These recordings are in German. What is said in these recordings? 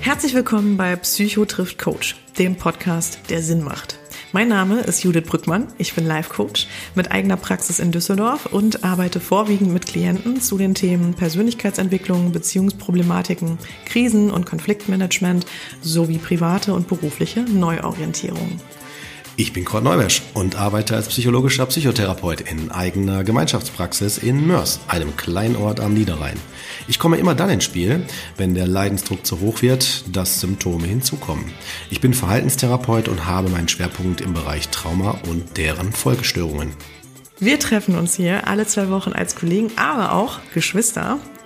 Herzlich willkommen bei Psycho trifft Coach, dem Podcast, der Sinn macht. Mein Name ist Judith Brückmann. Ich bin Life Coach mit eigener Praxis in Düsseldorf und arbeite vorwiegend mit Klienten zu den Themen Persönlichkeitsentwicklung, Beziehungsproblematiken, Krisen- und Konfliktmanagement sowie private und berufliche Neuorientierung. Ich bin Kurt Neubersch und arbeite als psychologischer Psychotherapeut in eigener Gemeinschaftspraxis in Mörs, einem Kleinort am Niederrhein. Ich komme immer dann ins Spiel, wenn der Leidensdruck zu hoch wird, dass Symptome hinzukommen. Ich bin Verhaltenstherapeut und habe meinen Schwerpunkt im Bereich Trauma und deren Folgestörungen. Wir treffen uns hier alle zwei Wochen als Kollegen, aber auch Geschwister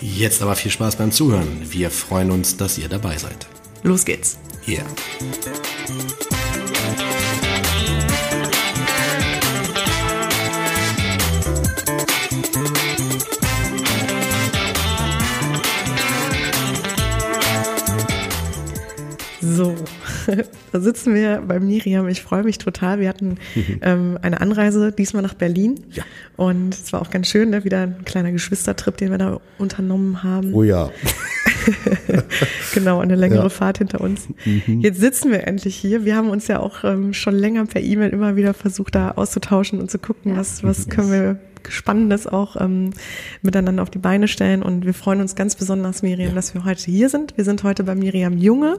Jetzt aber viel Spaß beim Zuhören. Wir freuen uns, dass ihr dabei seid. Los geht's. Yeah. So, da sitzen wir bei Miriam. Ich freue mich total. Wir hatten ähm, eine Anreise diesmal nach Berlin. Ja. Und es war auch ganz schön, ne? wieder ein kleiner Geschwistertrip, den wir da unternommen haben. Oh ja. genau, eine längere Ja. Fahrt hinter uns. Jetzt sitzen wir endlich hier. Wir haben uns ja auch ähm, schon länger per E-Mail immer wieder versucht, da auszutauschen und zu gucken, was, was können wir Spannendes auch ähm, miteinander auf die Beine stellen. Und wir freuen uns ganz besonders, Miriam, dass wir heute hier sind. Wir sind heute bei Miriam Junge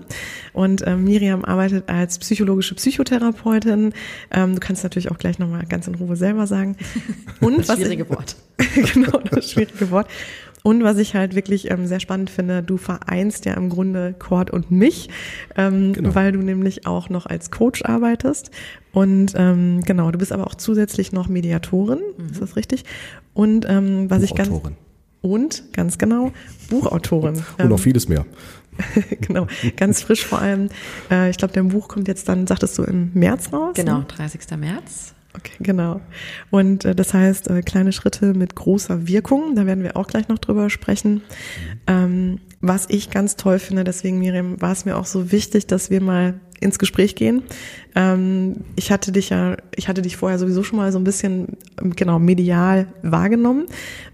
und ähm, Miriam arbeitet als psychologische Psychotherapeutin. Ähm, du kannst natürlich auch gleich nochmal ganz in Ruhe selber sagen. Und Das schwierige Wort. genau, das schwierige Wort. Und was ich halt wirklich ähm, sehr spannend finde, du vereinst ja im Grunde Cord und mich, ähm, Genau. weil du nämlich auch noch als Coach arbeitest. Und ähm, genau, du bist aber auch zusätzlich noch Mediatorin, ist das richtig? Und ähm, was ich ganz und ganz genau Buchautorin. Und Ähm, noch vieles mehr. genau, ganz frisch vor allem. Äh, ich glaube, dein Buch kommt jetzt dann, sagtest du, im März raus? Genau, Ne? 30. März. Okay, genau. Und äh, das heißt, äh, kleine Schritte mit großer Wirkung, da werden wir auch gleich noch drüber sprechen. Ähm, was ich ganz toll finde, deswegen Miriam, war es mir auch so wichtig, dass wir mal ins Gespräch gehen. Ähm, ich hatte dich ja, ich hatte dich vorher sowieso schon mal so ein bisschen, ähm, genau, medial wahrgenommen.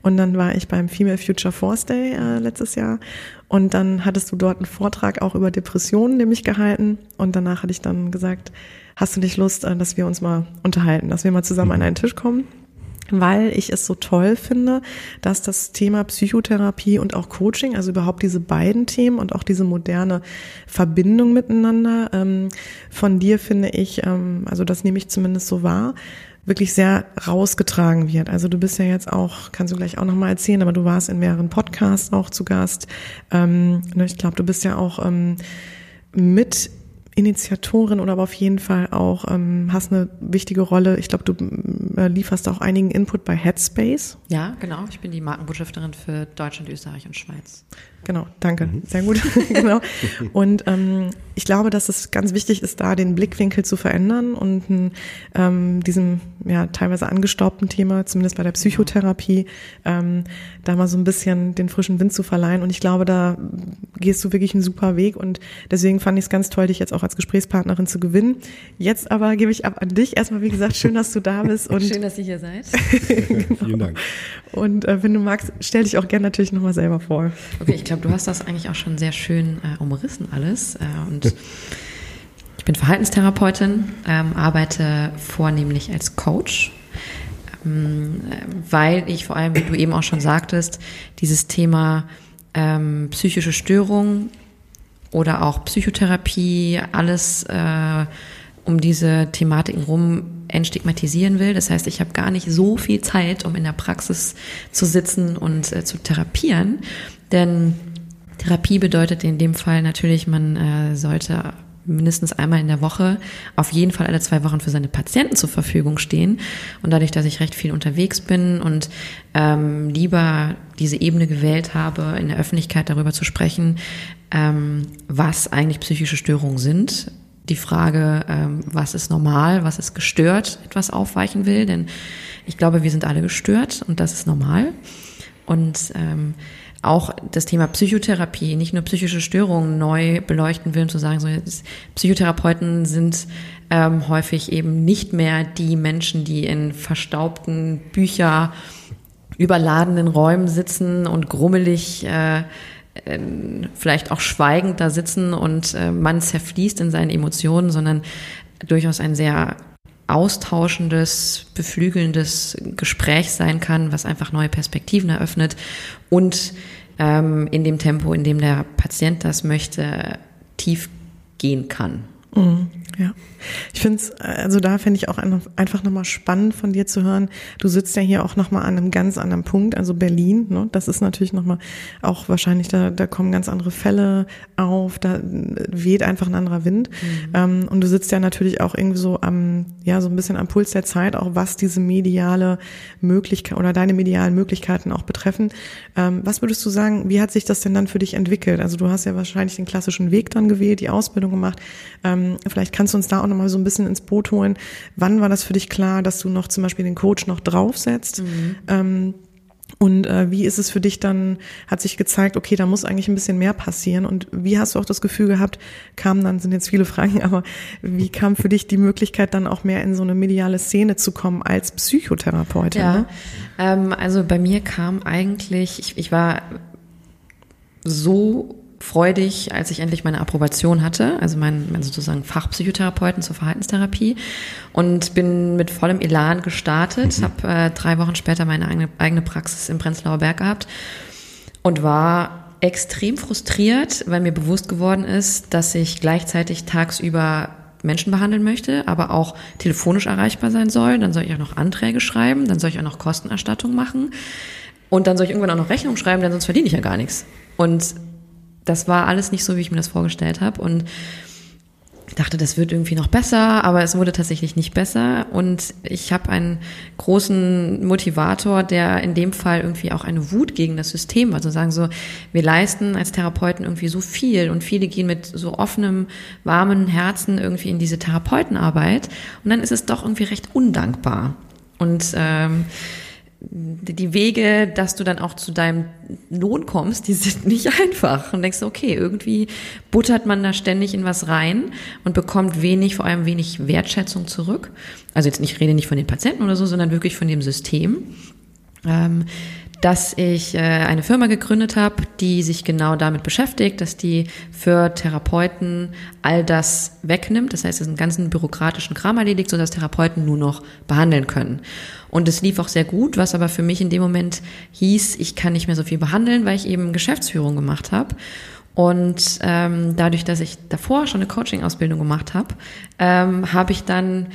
Und dann war ich beim Female Future Force Day äh, letztes Jahr. Und dann hattest du dort einen Vortrag auch über Depressionen nämlich gehalten. Und danach hatte ich dann gesagt, hast du nicht Lust, äh, dass wir uns mal unterhalten, dass wir mal zusammen an einen Tisch kommen? weil ich es so toll finde, dass das Thema Psychotherapie und auch Coaching, also überhaupt diese beiden Themen und auch diese moderne Verbindung miteinander, ähm, von dir finde ich, ähm, also das nehme ich zumindest so wahr, wirklich sehr rausgetragen wird. Also du bist ja jetzt auch, kannst du gleich auch nochmal erzählen, aber du warst in mehreren Podcasts auch zu Gast. Ähm, ne, ich glaube, du bist ja auch ähm, mit Initiatorin oder aber auf jeden Fall auch ähm, hast eine wichtige Rolle. Ich glaube, du äh, lieferst auch einigen Input bei Headspace. Ja, genau. Ich bin die Markenbotschafterin für Deutschland, Österreich und Schweiz. Genau, danke, sehr gut. genau. Und ähm, ich glaube, dass es ganz wichtig ist, da den Blickwinkel zu verändern und ähm, diesem ja teilweise angestaubten Thema, zumindest bei der Psychotherapie, ähm, da mal so ein bisschen den frischen Wind zu verleihen. Und ich glaube, da gehst du wirklich einen super Weg. Und deswegen fand ich es ganz toll, dich jetzt auch als Gesprächspartnerin zu gewinnen. Jetzt aber gebe ich ab an dich. Erstmal, wie gesagt, schön, dass du da bist. Und Schön, dass ihr hier seid. Vielen Dank. Und äh, wenn du magst, stell dich auch gerne natürlich nochmal selber vor. Okay, ich glaube, du hast das eigentlich auch schon sehr schön äh, umrissen alles. Äh, und ich bin Verhaltenstherapeutin, ähm, arbeite vornehmlich als Coach, ähm, äh, weil ich vor allem, wie du eben auch schon sagtest, dieses Thema ähm, psychische Störung oder auch Psychotherapie, alles äh, um diese Thematiken rum entstigmatisieren will. Das heißt, ich habe gar nicht so viel Zeit, um in der Praxis zu sitzen und äh, zu therapieren. Denn Therapie bedeutet in dem Fall natürlich, man äh, sollte mindestens einmal in der Woche, auf jeden Fall alle zwei Wochen für seine Patienten zur Verfügung stehen. Und dadurch, dass ich recht viel unterwegs bin und ähm, lieber diese Ebene gewählt habe, in der Öffentlichkeit darüber zu sprechen, ähm, was eigentlich psychische Störungen sind, die Frage, ähm, was ist normal, was ist gestört, etwas aufweichen will, denn ich glaube, wir sind alle gestört und das ist normal. Und ähm, auch das Thema Psychotherapie, nicht nur psychische Störungen neu beleuchten will und zu sagen, so Psychotherapeuten sind ähm, häufig eben nicht mehr die Menschen, die in verstaubten Bücher überladenen Räumen sitzen und grummelig äh, vielleicht auch schweigend da sitzen und äh, man zerfließt in seinen Emotionen, sondern durchaus ein sehr austauschendes, beflügelndes Gespräch sein kann, was einfach neue Perspektiven eröffnet und ähm, in dem Tempo, in dem der Patient das möchte, tief gehen kann. Mhm, ja. Ich finde es, also da finde ich auch einfach nochmal spannend von dir zu hören. Du sitzt ja hier auch nochmal an einem ganz anderen Punkt, also Berlin. Ne? Das ist natürlich nochmal auch wahrscheinlich, da, da kommen ganz andere Fälle auf, da weht einfach ein anderer Wind. Mhm. Ähm, und du sitzt ja natürlich auch irgendwie so am, ja, so ein bisschen am Puls der Zeit, auch was diese mediale Möglichkeit oder deine medialen Möglichkeiten auch betreffen. Ähm, was würdest du sagen, wie hat sich das denn dann für dich entwickelt? Also du hast ja wahrscheinlich den klassischen Weg dann gewählt, die Ausbildung gemacht. Ähm, vielleicht kannst du uns da auch nochmal so ein bisschen ins Boot holen. Wann war das für dich klar, dass du noch zum Beispiel den Coach noch draufsetzt? Mhm. Ähm, und äh, wie ist es für dich dann, hat sich gezeigt, okay, da muss eigentlich ein bisschen mehr passieren. Und wie hast du auch das Gefühl gehabt, kam dann, sind jetzt viele Fragen, aber wie kam für dich die Möglichkeit, dann auch mehr in so eine mediale Szene zu kommen als Psychotherapeutin? Ja, ne? ähm, also bei mir kam eigentlich, ich, ich war so freudig, als ich endlich meine Approbation hatte, also mein, mein sozusagen Fachpsychotherapeuten zur Verhaltenstherapie und bin mit vollem Elan gestartet, mhm. habe äh, drei Wochen später meine eigene, eigene Praxis im Prenzlauer Berg gehabt und war extrem frustriert, weil mir bewusst geworden ist, dass ich gleichzeitig tagsüber Menschen behandeln möchte, aber auch telefonisch erreichbar sein soll. Dann soll ich auch noch Anträge schreiben, dann soll ich auch noch Kostenerstattung machen und dann soll ich irgendwann auch noch Rechnung schreiben, denn sonst verdiene ich ja gar nichts. Und das war alles nicht so, wie ich mir das vorgestellt habe. Und dachte, das wird irgendwie noch besser, aber es wurde tatsächlich nicht besser. Und ich habe einen großen Motivator, der in dem Fall irgendwie auch eine Wut gegen das System war. Also sagen so, wir leisten als Therapeuten irgendwie so viel und viele gehen mit so offenem, warmen Herzen irgendwie in diese Therapeutenarbeit. Und dann ist es doch irgendwie recht undankbar. Und ähm, die Wege, dass du dann auch zu deinem Lohn kommst, die sind nicht einfach. Und denkst okay, irgendwie buttert man da ständig in was rein und bekommt wenig, vor allem wenig Wertschätzung zurück. Also jetzt nicht, ich rede nicht von den Patienten oder so, sondern wirklich von dem System. Ähm, dass ich äh, eine Firma gegründet habe, die sich genau damit beschäftigt, dass die für Therapeuten all das wegnimmt. Das heißt, es einen ganzen bürokratischen Kram erledigt, sodass Therapeuten nur noch behandeln können. Und es lief auch sehr gut, was aber für mich in dem Moment hieß, ich kann nicht mehr so viel behandeln, weil ich eben Geschäftsführung gemacht habe. Und ähm, dadurch, dass ich davor schon eine Coaching-Ausbildung gemacht habe, ähm, habe ich dann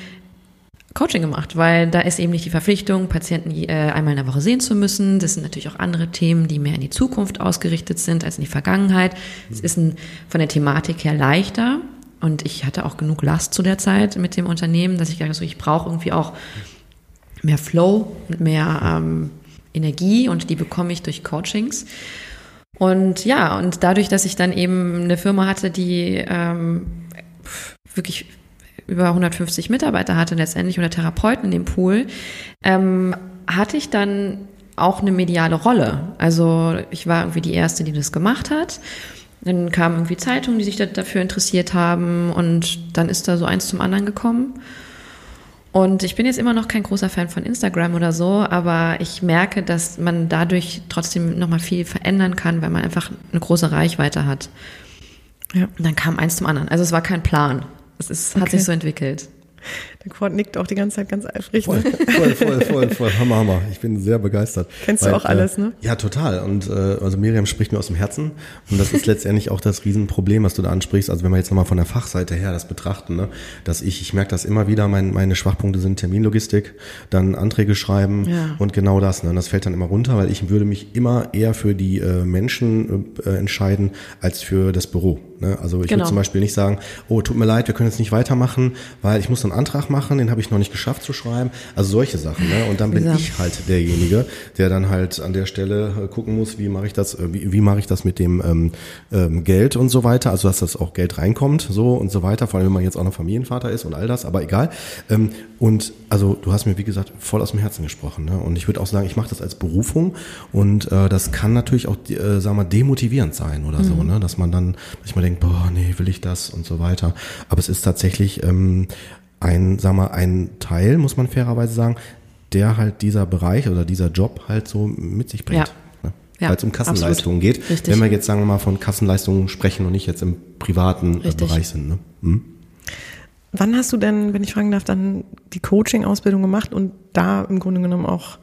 Coaching gemacht, weil da ist eben nicht die Verpflichtung, Patienten äh, einmal in der Woche sehen zu müssen. Das sind natürlich auch andere Themen, die mehr in die Zukunft ausgerichtet sind als in die Vergangenheit. Es ist ein, von der Thematik her leichter. Und ich hatte auch genug Last zu der Zeit mit dem Unternehmen, dass ich gedacht habe, ich brauche irgendwie auch mehr Flow, mehr ähm, Energie und die bekomme ich durch Coachings. Und ja, und dadurch, dass ich dann eben eine Firma hatte, die ähm, wirklich über 150 Mitarbeiter hatte letztendlich oder Therapeuten in dem Pool, ähm, hatte ich dann auch eine mediale Rolle. Also ich war irgendwie die Erste, die das gemacht hat. Dann kamen irgendwie Zeitungen, die sich dafür interessiert haben und dann ist da so eins zum anderen gekommen. Und ich bin jetzt immer noch kein großer Fan von Instagram oder so, aber ich merke, dass man dadurch trotzdem nochmal viel verändern kann, weil man einfach eine große Reichweite hat. Ja. Und dann kam eins zum anderen. Also es war kein Plan. Es ist, hat okay. sich so entwickelt. Der Quad nickt auch die ganze Zeit ganz eifrig. Voll, voll, voll, voll, voll. Hammer, Hammer. Ich bin sehr begeistert. Kennst du auch alles, ne? Äh, ja, total. Und äh, also Miriam spricht mir aus dem Herzen. Und das ist letztendlich auch das Riesenproblem, was du da ansprichst. Also wenn wir jetzt nochmal von der Fachseite her das betrachten, ne, dass ich, ich merke das immer wieder, mein, meine Schwachpunkte sind Terminlogistik, dann Anträge schreiben Ja. und genau das. Ne? Und das fällt dann immer runter, weil ich würde mich immer eher für die äh, Menschen äh, entscheiden als für das Büro. Ne? Also ich Genau. würde zum Beispiel nicht sagen, oh, tut mir leid, wir können jetzt nicht weitermachen, weil ich muss einen Antrag machen, den habe ich noch nicht geschafft zu schreiben. Also solche Sachen. Ne? Und dann bin Ja. ich halt derjenige, der dann halt an der Stelle äh, gucken muss, wie mache ich das, äh, wie, wie mache ich das mit dem ähm, ähm, Geld und so weiter, also dass das auch Geld reinkommt, so und so weiter, vor allem wenn man jetzt auch noch Familienvater ist und all das, aber egal. Ähm, und also du hast mir, wie gesagt, voll aus dem Herzen gesprochen. Ne? Und ich würde auch sagen, ich mache das als Berufung und äh, das kann natürlich auch, äh, sagen wir, demotivierend sein oder so, ne? dass man dann manchmal denkt, boah, nee, will ich das und so weiter. Aber es ist tatsächlich ähm, ein, sagen wir, ein Teil, muss man fairerweise sagen, der halt dieser Bereich oder dieser Job halt so mit sich bringt. Ja. Ne? Ja, Weil es um Kassenleistungen geht. Richtig. Wenn wir jetzt, sagen wir mal, von Kassenleistungen sprechen und nicht jetzt im privaten äh, Richtig. Bereich sind. Ne? Hm? Wann hast du denn, wenn ich fragen darf, dann die Coaching-Ausbildung gemacht und da im Grunde genommen auch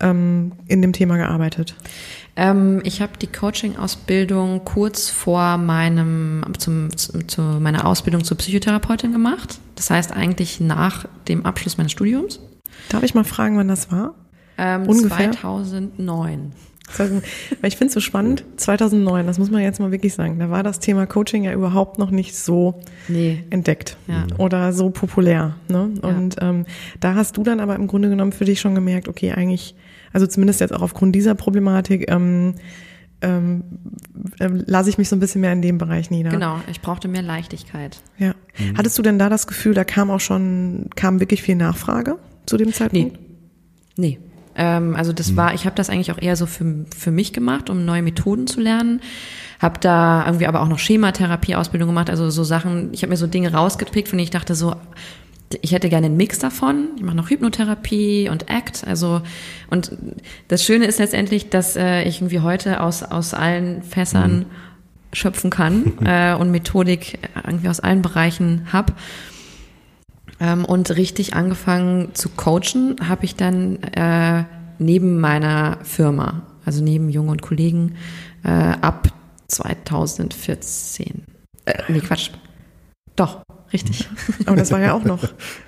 ähm, in dem Thema gearbeitet? Ähm, ich habe die Coaching-Ausbildung kurz vor meinem zum, zu, zu meiner Ausbildung zur Psychotherapeutin gemacht. Das heißt eigentlich nach dem Abschluss meines Studiums. Darf ich mal fragen, wann das war? Ähm, Ungefähr? 2009. Sagen, Weil ich finde es so spannend, 2009, das muss man jetzt mal wirklich sagen, da war das Thema Coaching ja überhaupt noch nicht so Nee. entdeckt Ja. oder so populär. Ne? Ja. Und ähm, da hast du dann aber im Grunde genommen für dich schon gemerkt, okay, eigentlich, also zumindest jetzt auch aufgrund dieser Problematik, ähm, ähm, ähm, lasse ich mich so ein bisschen mehr in dem Bereich nieder. Genau, ich brauchte mehr Leichtigkeit. Ja. Hattest du denn da das Gefühl, da kam auch schon, kam wirklich viel Nachfrage zu dem Zeitpunkt? Nee. Ähm, also das war, ich habe das eigentlich auch eher so für, für mich gemacht, um neue Methoden zu lernen. Habe da irgendwie aber auch noch Schematherapie-Ausbildung gemacht, also so Sachen, ich habe mir so Dinge rausgepickt, von denen ich dachte so, ich hätte gerne einen Mix davon. Ich mache noch Hypnotherapie und Act. Also und das Schöne ist letztendlich, dass äh, ich irgendwie heute aus aus allen Fässern schöpfen kann äh, und Methodik irgendwie aus allen Bereichen hab. Ähm, und richtig angefangen zu coachen habe ich dann äh, neben meiner Firma, also neben Junge und Kollegen, äh, ab 2014. Äh, nee, Quatsch. Doch, richtig. Aber das war ja auch noch,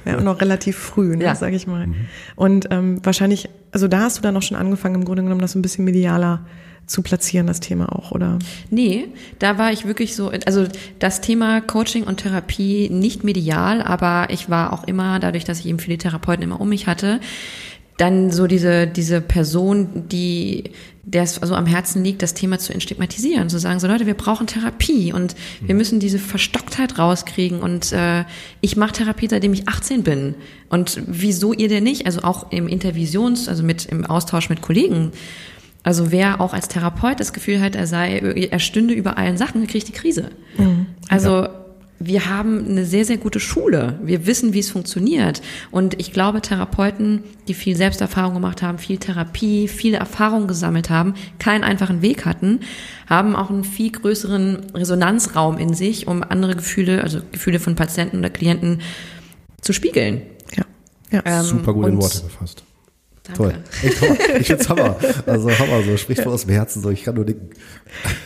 ja, noch relativ früh, ne, Ja. sag ich mal. Und ähm, wahrscheinlich, also da hast du dann auch schon angefangen, im Grunde genommen das so ein bisschen medialer zu platzieren, das Thema auch, oder? Nee, da war ich wirklich so, also das Thema Coaching und Therapie nicht medial, aber ich war auch immer, dadurch, dass ich eben viele Therapeuten immer um mich hatte, dann so diese, diese Person, die, der es also am Herzen liegt, das Thema zu entstigmatisieren, zu sagen, so Leute, wir brauchen Therapie und wir müssen diese Verstocktheit rauskriegen und äh, ich mache Therapie, seitdem ich 18 bin. Und wieso ihr denn nicht? Also auch im Intervisions, also mit im Austausch mit Kollegen. Also wer auch als Therapeut das Gefühl hat, er sei, er stünde über allen Sachen, kriegt die Krise. Also wir haben eine sehr, sehr gute Schule. Wir wissen, wie es funktioniert. Und ich glaube, Therapeuten, die viel Selbsterfahrung gemacht haben, viel Therapie, viele Erfahrungen gesammelt haben, keinen einfachen Weg hatten, haben auch einen viel größeren Resonanzraum in sich, um andere Gefühle, also Gefühle von Patienten oder Klienten zu spiegeln. Ja. Ja. Ähm, Super gut in Worte gefasst. Danke. Toll. Echt Hammer. Ich find's Hammer. Also Hammer, so spricht voll aus dem Herzen, so ich kann nur nicken.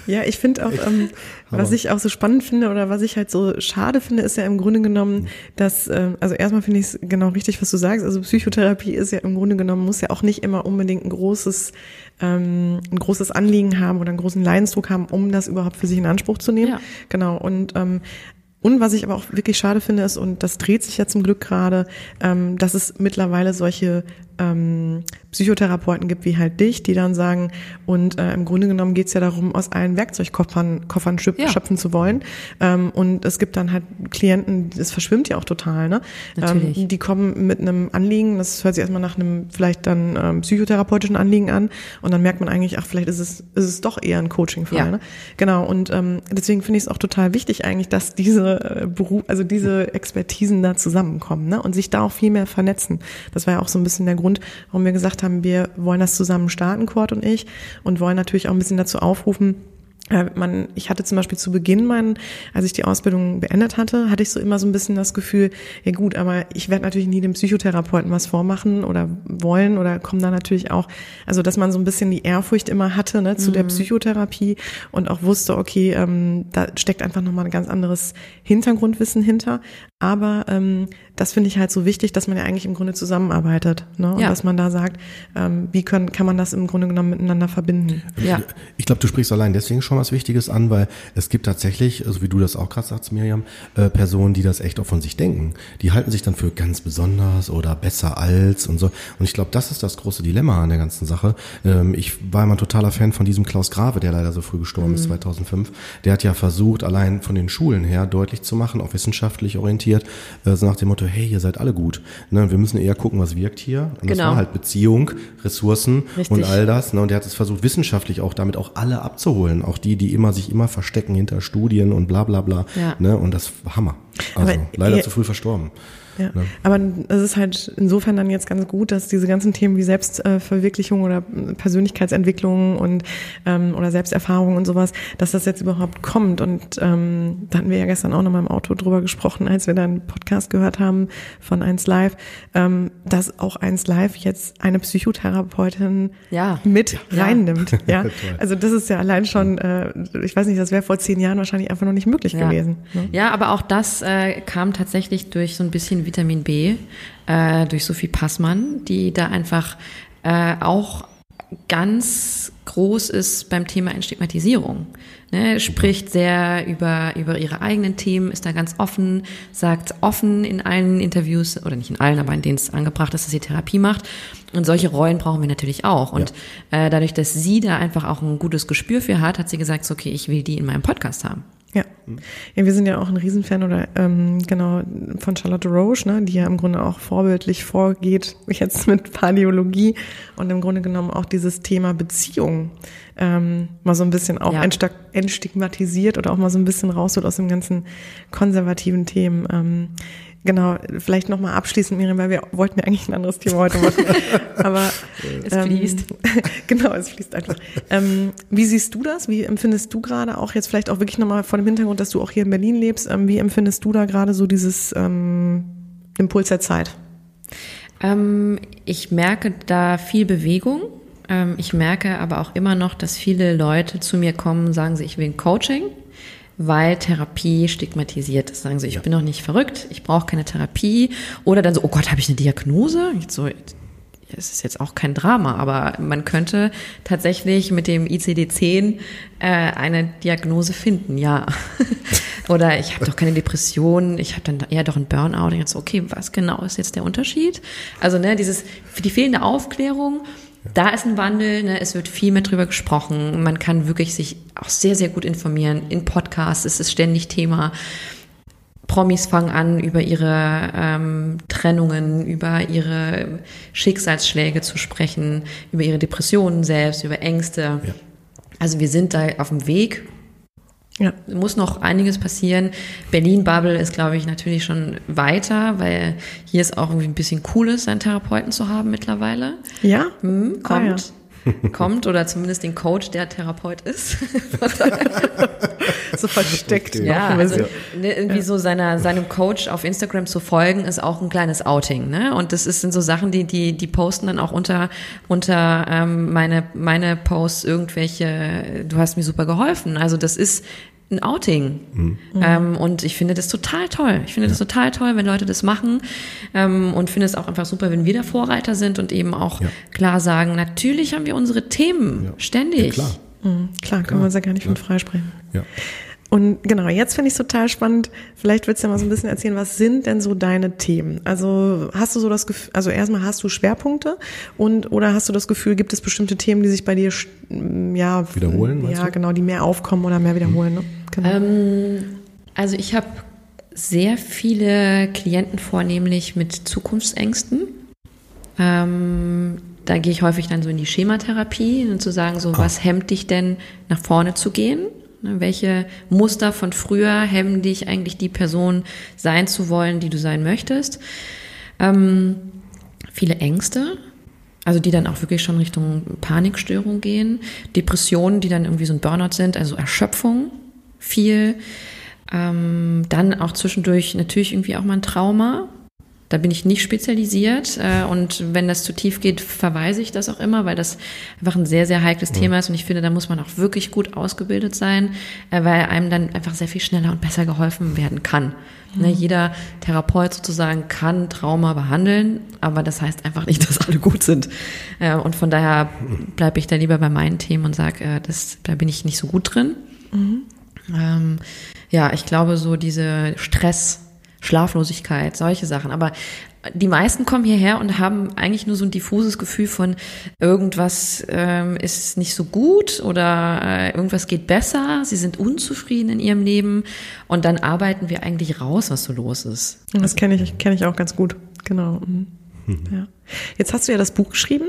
Ja, ich finde auch, ähm, was ich auch so spannend finde oder was ich halt so schade finde, ist ja im Grunde genommen, dass, ähm, also erstmal finde ich es genau richtig, was du sagst. Also Psychotherapie ist ja im Grunde genommen, muss ja auch nicht immer unbedingt ein großes, ähm, ein großes Anliegen haben oder einen großen Leidensdruck haben, um das überhaupt für sich in Anspruch zu nehmen. Ja. Genau. Und ähm, und was ich aber auch wirklich schade finde, ist, und das dreht sich ja zum Glück gerade, ähm, dass es mittlerweile solche ähm, Psychotherapeuten gibt wie halt dich, die dann sagen, und äh, im Grunde genommen geht's ja darum, aus allen Werkzeugkoffern Koffern schöp Ja. schöpfen zu wollen. Ähm, und es gibt dann halt Klienten, das verschwimmt ja auch total, ne? Natürlich. Ähm, die kommen mit einem Anliegen, das hört sich erstmal nach einem vielleicht dann ähm, psychotherapeutischen Anliegen an und dann merkt man eigentlich, ach, vielleicht ist es, ist es doch eher ein Coaching-Fall. Ja. Ne? Genau, und ähm, deswegen finde ich es auch total wichtig eigentlich, dass diese äh, Beruf, also diese Expertisen da zusammenkommen ne? und sich da auch viel mehr vernetzen. Das war ja auch so ein bisschen der Grund, warum wir gesagt haben, wir wollen das zusammen starten, Cord und ich, und wollen natürlich auch ein bisschen dazu aufrufen, äh, man, ich hatte zum Beispiel zu Beginn meinen, als ich die Ausbildung beendet hatte, hatte ich so immer so ein bisschen das Gefühl, ja gut, aber ich werde natürlich nie dem Psychotherapeuten was vormachen oder wollen oder komme da natürlich auch, also dass man so ein bisschen die Ehrfurcht immer hatte ne, zu mhm. der Psychotherapie und auch wusste, okay, ähm, da steckt einfach nochmal ein ganz anderes Hintergrundwissen hinter. Aber ähm, das finde ich halt so wichtig, dass man ja eigentlich im Grunde zusammenarbeitet. Ne? Und ja. dass man da sagt, ähm, wie können, kann man das im Grunde genommen miteinander verbinden. Ja. Ich, ich glaube, du sprichst allein deswegen schon was Wichtiges an, weil es gibt tatsächlich, also wie du das auch gerade sagst, Miriam, äh, Personen, die das echt auch von sich denken. Die halten sich dann für ganz besonders oder besser als und so. Und ich glaube, das ist das große Dilemma an der ganzen Sache. Ähm, ich war immer ein totaler Fan von diesem Klaus Grave, der leider so früh gestorben mhm. ist, 2005. Der hat ja versucht, allein von den Schulen her deutlich zu machen, auch wissenschaftlich orientiert, äh, so nach dem Motto, hey, ihr seid alle gut. Ne? Wir müssen eher gucken, was wirkt hier. Und genau. das war halt Beziehung, Ressourcen Richtig. und all das. Ne? Und der hat es versucht, wissenschaftlich auch damit auch alle abzuholen. Auch die, die immer sich immer verstecken hinter Studien und bla bla bla. Ja. Ne? Und das war Hammer. Also Aber leider zu früh verstorben. Ja. Ne? Aber es ist halt insofern dann jetzt ganz gut, dass diese ganzen Themen wie Selbstverwirklichung oder Persönlichkeitsentwicklung und ähm, oder Selbsterfahrung und sowas, dass das jetzt überhaupt kommt. Und ähm, da hatten wir ja gestern auch noch mal im Auto drüber gesprochen, als wir dann einen Podcast gehört haben von 1 Live, ähm, dass auch 1 Live jetzt eine Psychotherapeutin ja. mit ja. reinnimmt. Ja, also das ist ja allein schon, äh, ich weiß nicht, das wäre vor zehn Jahren wahrscheinlich einfach noch nicht möglich ja. gewesen. Ne? Ja, aber auch das äh, kam tatsächlich durch so ein bisschen Vitamin B äh, durch Sophie Passmann, die da einfach äh, auch ganz groß ist beim Thema Entstigmatisierung. Ne, spricht sehr über, über ihre eigenen Themen, ist da ganz offen, sagt offen in allen Interviews, oder nicht in allen, aber in denen es angebracht ist, dass sie Therapie macht. Und solche Rollen brauchen wir natürlich auch. Und ja. äh, dadurch, dass sie da einfach auch ein gutes Gespür für hat, hat sie gesagt, so, okay, ich will die in meinem Podcast haben. Ja. ja, wir sind ja auch ein Riesenfan oder ähm, genau von Charlotte Roche, ne, die ja im Grunde auch vorbildlich vorgeht, jetzt mit Paläologie und im Grunde genommen auch dieses Thema Beziehung ähm, mal so ein bisschen auch ja. entstigmatisiert oder auch mal so ein bisschen rausholt aus dem ganzen konservativen Themen. Ähm, Genau, vielleicht nochmal abschließend, Miriam, weil wir wollten ja eigentlich ein anderes Thema heute machen. Aber es ähm, fließt. genau, es fließt einfach. Ähm, wie siehst du das? Wie empfindest du gerade auch jetzt vielleicht auch wirklich nochmal vor dem Hintergrund, dass du auch hier in Berlin lebst, ähm, wie empfindest du da gerade so dieses ähm, Impuls der Zeit? Ähm, ich merke da viel Bewegung. Ähm, ich merke aber auch immer noch, dass viele Leute zu mir kommen und sagen, sie, ich will ein Coaching weil Therapie stigmatisiert ist. Sagen sie, ich ja. bin noch nicht verrückt, ich brauche keine Therapie. Oder dann so, oh Gott, habe ich eine Diagnose? Jetzt so, es ist jetzt auch kein Drama, aber man könnte tatsächlich mit dem ICD-10 äh, eine Diagnose finden, ja. Oder ich habe doch keine Depression, ich habe dann eher doch ein Burnout. Und jetzt, okay, was genau ist jetzt der Unterschied? Also ne, dieses für die fehlende Aufklärung da ist ein Wandel, ne? es wird viel mehr drüber gesprochen. Man kann wirklich sich auch sehr, sehr gut informieren. In Podcasts ist es ständig Thema. Promis fangen an, über ihre ähm, Trennungen, über ihre Schicksalsschläge zu sprechen, über ihre Depressionen selbst, über Ängste. Ja. Also wir sind da auf dem Weg ja. Muss noch einiges passieren. Berlin-Bubble ist, glaube ich, natürlich schon weiter, weil hier ist auch irgendwie ein bisschen cool ist, einen Therapeuten zu haben mittlerweile. Ja? Hm, kommt. Ah, ja kommt oder zumindest den Coach, der Therapeut ist. so versteckt. Okay. Ja, also ne, irgendwie so seiner, seinem Coach auf Instagram zu folgen, ist auch ein kleines Outing. Ne? Und das ist, sind so Sachen, die, die, die posten dann auch unter, unter ähm, meine, meine Posts irgendwelche, du hast mir super geholfen. Also das ist ein Outing. Mhm. Ähm, und ich finde das total toll. Ich finde ja. das total toll, wenn Leute das machen. Ähm, und finde es auch einfach super, wenn wir der Vorreiter sind und eben auch ja. klar sagen, natürlich haben wir unsere Themen. Ja. Ständig. klar. Mhm, klar, kann man uns ja gar nicht von freisprechen. Ja. Und genau, jetzt finde ich es total spannend. Vielleicht willst du ja mal so ein bisschen erzählen, was sind denn so deine Themen? Also hast du so das Gefühl, also erstmal hast du Schwerpunkte und oder hast du das Gefühl, gibt es bestimmte Themen, die sich bei dir ja wiederholen? Ja, genau, die mehr aufkommen oder mehr wiederholen. Ne? Genau. Ähm, also ich habe sehr viele Klienten vornehmlich mit Zukunftsängsten. Ähm, da gehe ich häufig dann so in die Schematherapie und zu sagen, so, ah. was hemmt dich denn nach vorne zu gehen? Ne, welche Muster von früher hemmen dich eigentlich die Person sein zu wollen, die du sein möchtest? Ähm, viele Ängste. Also die dann auch wirklich schon Richtung Panikstörung gehen, Depressionen, die dann irgendwie so ein Burnout sind, also Erschöpfung viel. Ähm, dann auch zwischendurch natürlich irgendwie auch mal ein Trauma. Da bin ich nicht spezialisiert äh, und wenn das zu tief geht, verweise ich das auch immer, weil das einfach ein sehr, sehr heikles ja. Thema ist und ich finde, da muss man auch wirklich gut ausgebildet sein, äh, weil einem dann einfach sehr viel schneller und besser geholfen werden kann. Mhm. Ne, jeder Therapeut sozusagen kann Trauma behandeln, aber das heißt einfach nicht, dass alle gut sind. Äh, und von daher bleibe ich da lieber bei meinen Themen und sage, äh, das, da bin ich nicht so gut drin. Mhm. Ähm, ja, ich glaube, so diese Stress, Schlaflosigkeit, solche Sachen. Aber die meisten kommen hierher und haben eigentlich nur so ein diffuses Gefühl von irgendwas ähm, ist nicht so gut oder äh, irgendwas geht besser. Sie sind unzufrieden in ihrem Leben und dann arbeiten wir eigentlich raus, was so los ist. Das kenne ich, kenne ich auch ganz gut. Genau. Mhm. Ja. Jetzt hast du ja das Buch geschrieben.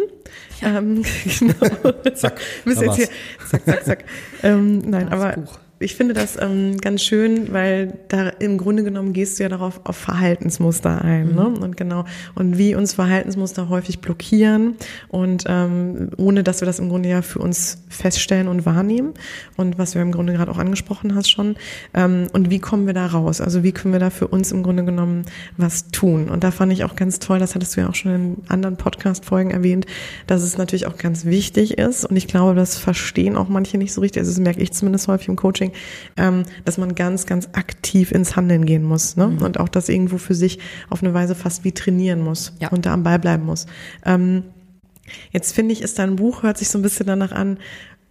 Ja. Ähm, genau. zack, Bist jetzt hier, zack, zack, zack. Ähm, nein, aber Buch ich finde das ähm, ganz schön, weil da im Grunde genommen gehst du ja darauf auf Verhaltensmuster ein, ne? mhm. ne? Und genau und wie uns Verhaltensmuster häufig blockieren und ähm, ohne dass wir das im Grunde ja für uns feststellen und wahrnehmen und was du im Grunde gerade auch angesprochen hast schon ähm, und wie kommen wir da raus? Also wie können wir da für uns im Grunde genommen was tun? Und da fand ich auch ganz toll, das hattest du ja auch schon in anderen Podcast-Folgen erwähnt, dass es natürlich auch ganz wichtig ist und ich glaube, das verstehen auch manche nicht so richtig. Also das merke ich zumindest häufig im Coaching Coaching, ähm, dass man ganz, ganz aktiv ins Handeln gehen muss ne? Mhm. und auch das irgendwo für sich auf eine Weise fast wie trainieren muss ja. und da am Ball bleiben muss. Ähm, jetzt finde ich, ist dein Buch, hört sich so ein bisschen danach an,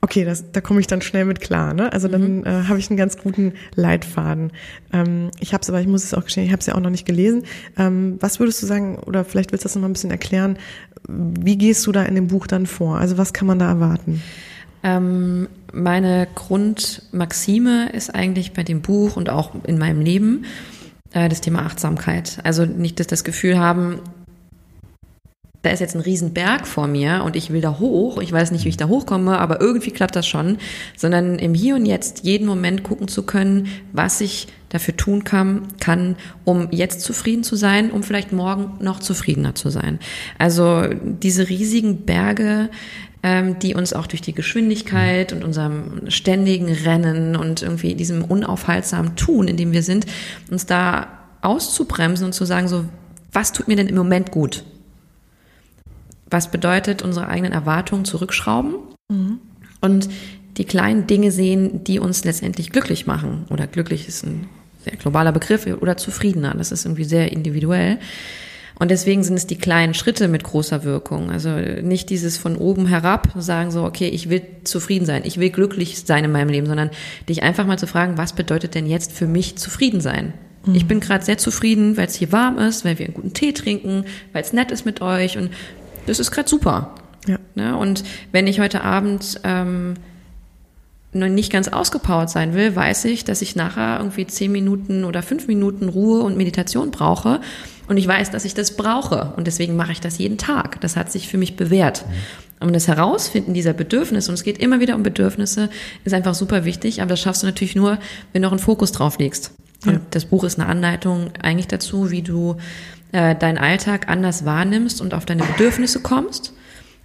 okay, das, da komme ich dann schnell mit klar. Ne? Also dann mhm. äh, habe ich einen ganz guten Leitfaden. Ähm, ich habe es aber, ich muss es auch gestehen, ich habe es ja auch noch nicht gelesen. Ähm, was würdest du sagen, oder vielleicht willst du das noch mal ein bisschen erklären, wie gehst du da in dem Buch dann vor? Also was kann man da erwarten? Ähm, meine Grundmaxime ist eigentlich bei dem Buch und auch in meinem Leben äh, das Thema Achtsamkeit. Also nicht, dass das Gefühl haben, da ist jetzt ein Riesenberg vor mir und ich will da hoch. Ich weiß nicht, wie ich da hochkomme, aber irgendwie klappt das schon. Sondern im Hier und Jetzt jeden Moment gucken zu können, was ich dafür tun kann, kann, um jetzt zufrieden zu sein, um vielleicht morgen noch zufriedener zu sein. Also diese riesigen Berge, ähm, die uns auch durch die Geschwindigkeit und unserem ständigen Rennen und irgendwie diesem unaufhaltsamen Tun, in dem wir sind, uns da auszubremsen und zu sagen, so, was tut mir denn im Moment gut? Was bedeutet, unsere eigenen Erwartungen zurückschrauben mhm. und die kleinen Dinge sehen, die uns letztendlich glücklich machen. Oder glücklich ist ein sehr globaler Begriff oder zufriedener. Das ist irgendwie sehr individuell. Und deswegen sind es die kleinen Schritte mit großer Wirkung. Also nicht dieses von oben herab sagen so, okay, ich will zufrieden sein, ich will glücklich sein in meinem Leben, sondern dich einfach mal zu fragen, was bedeutet denn jetzt für mich zufrieden sein? Mhm. Ich bin gerade sehr zufrieden, weil es hier warm ist, weil wir einen guten Tee trinken, weil es nett ist mit euch und das ist gerade super. Ja. Ne? Und wenn ich heute Abend ähm, noch nicht ganz ausgepowert sein will, weiß ich, dass ich nachher irgendwie zehn Minuten oder fünf Minuten Ruhe und Meditation brauche. Und ich weiß, dass ich das brauche. Und deswegen mache ich das jeden Tag. Das hat sich für mich bewährt. Und das Herausfinden dieser Bedürfnisse, und es geht immer wieder um Bedürfnisse, ist einfach super wichtig. Aber das schaffst du natürlich nur, wenn du auch einen Fokus drauf legst. Und ja. das Buch ist eine Anleitung eigentlich dazu, wie du äh, deinen Alltag anders wahrnimmst und auf deine Bedürfnisse kommst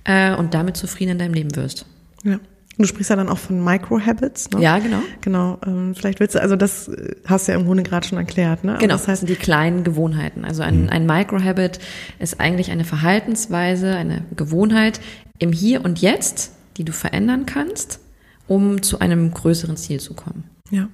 äh, und damit zufrieden in deinem Leben wirst. Ja. Du sprichst ja dann auch von Microhabits, ne? Ja, genau. Genau. Ähm, vielleicht willst du, also das äh, hast du ja im Grunde gerade schon erklärt, ne? Genau. Das heißt die kleinen Gewohnheiten. Also ein, mhm. ein Microhabit ist eigentlich eine Verhaltensweise, eine Gewohnheit im Hier und Jetzt, die du verändern kannst, um zu einem größeren Ziel zu kommen. Ja.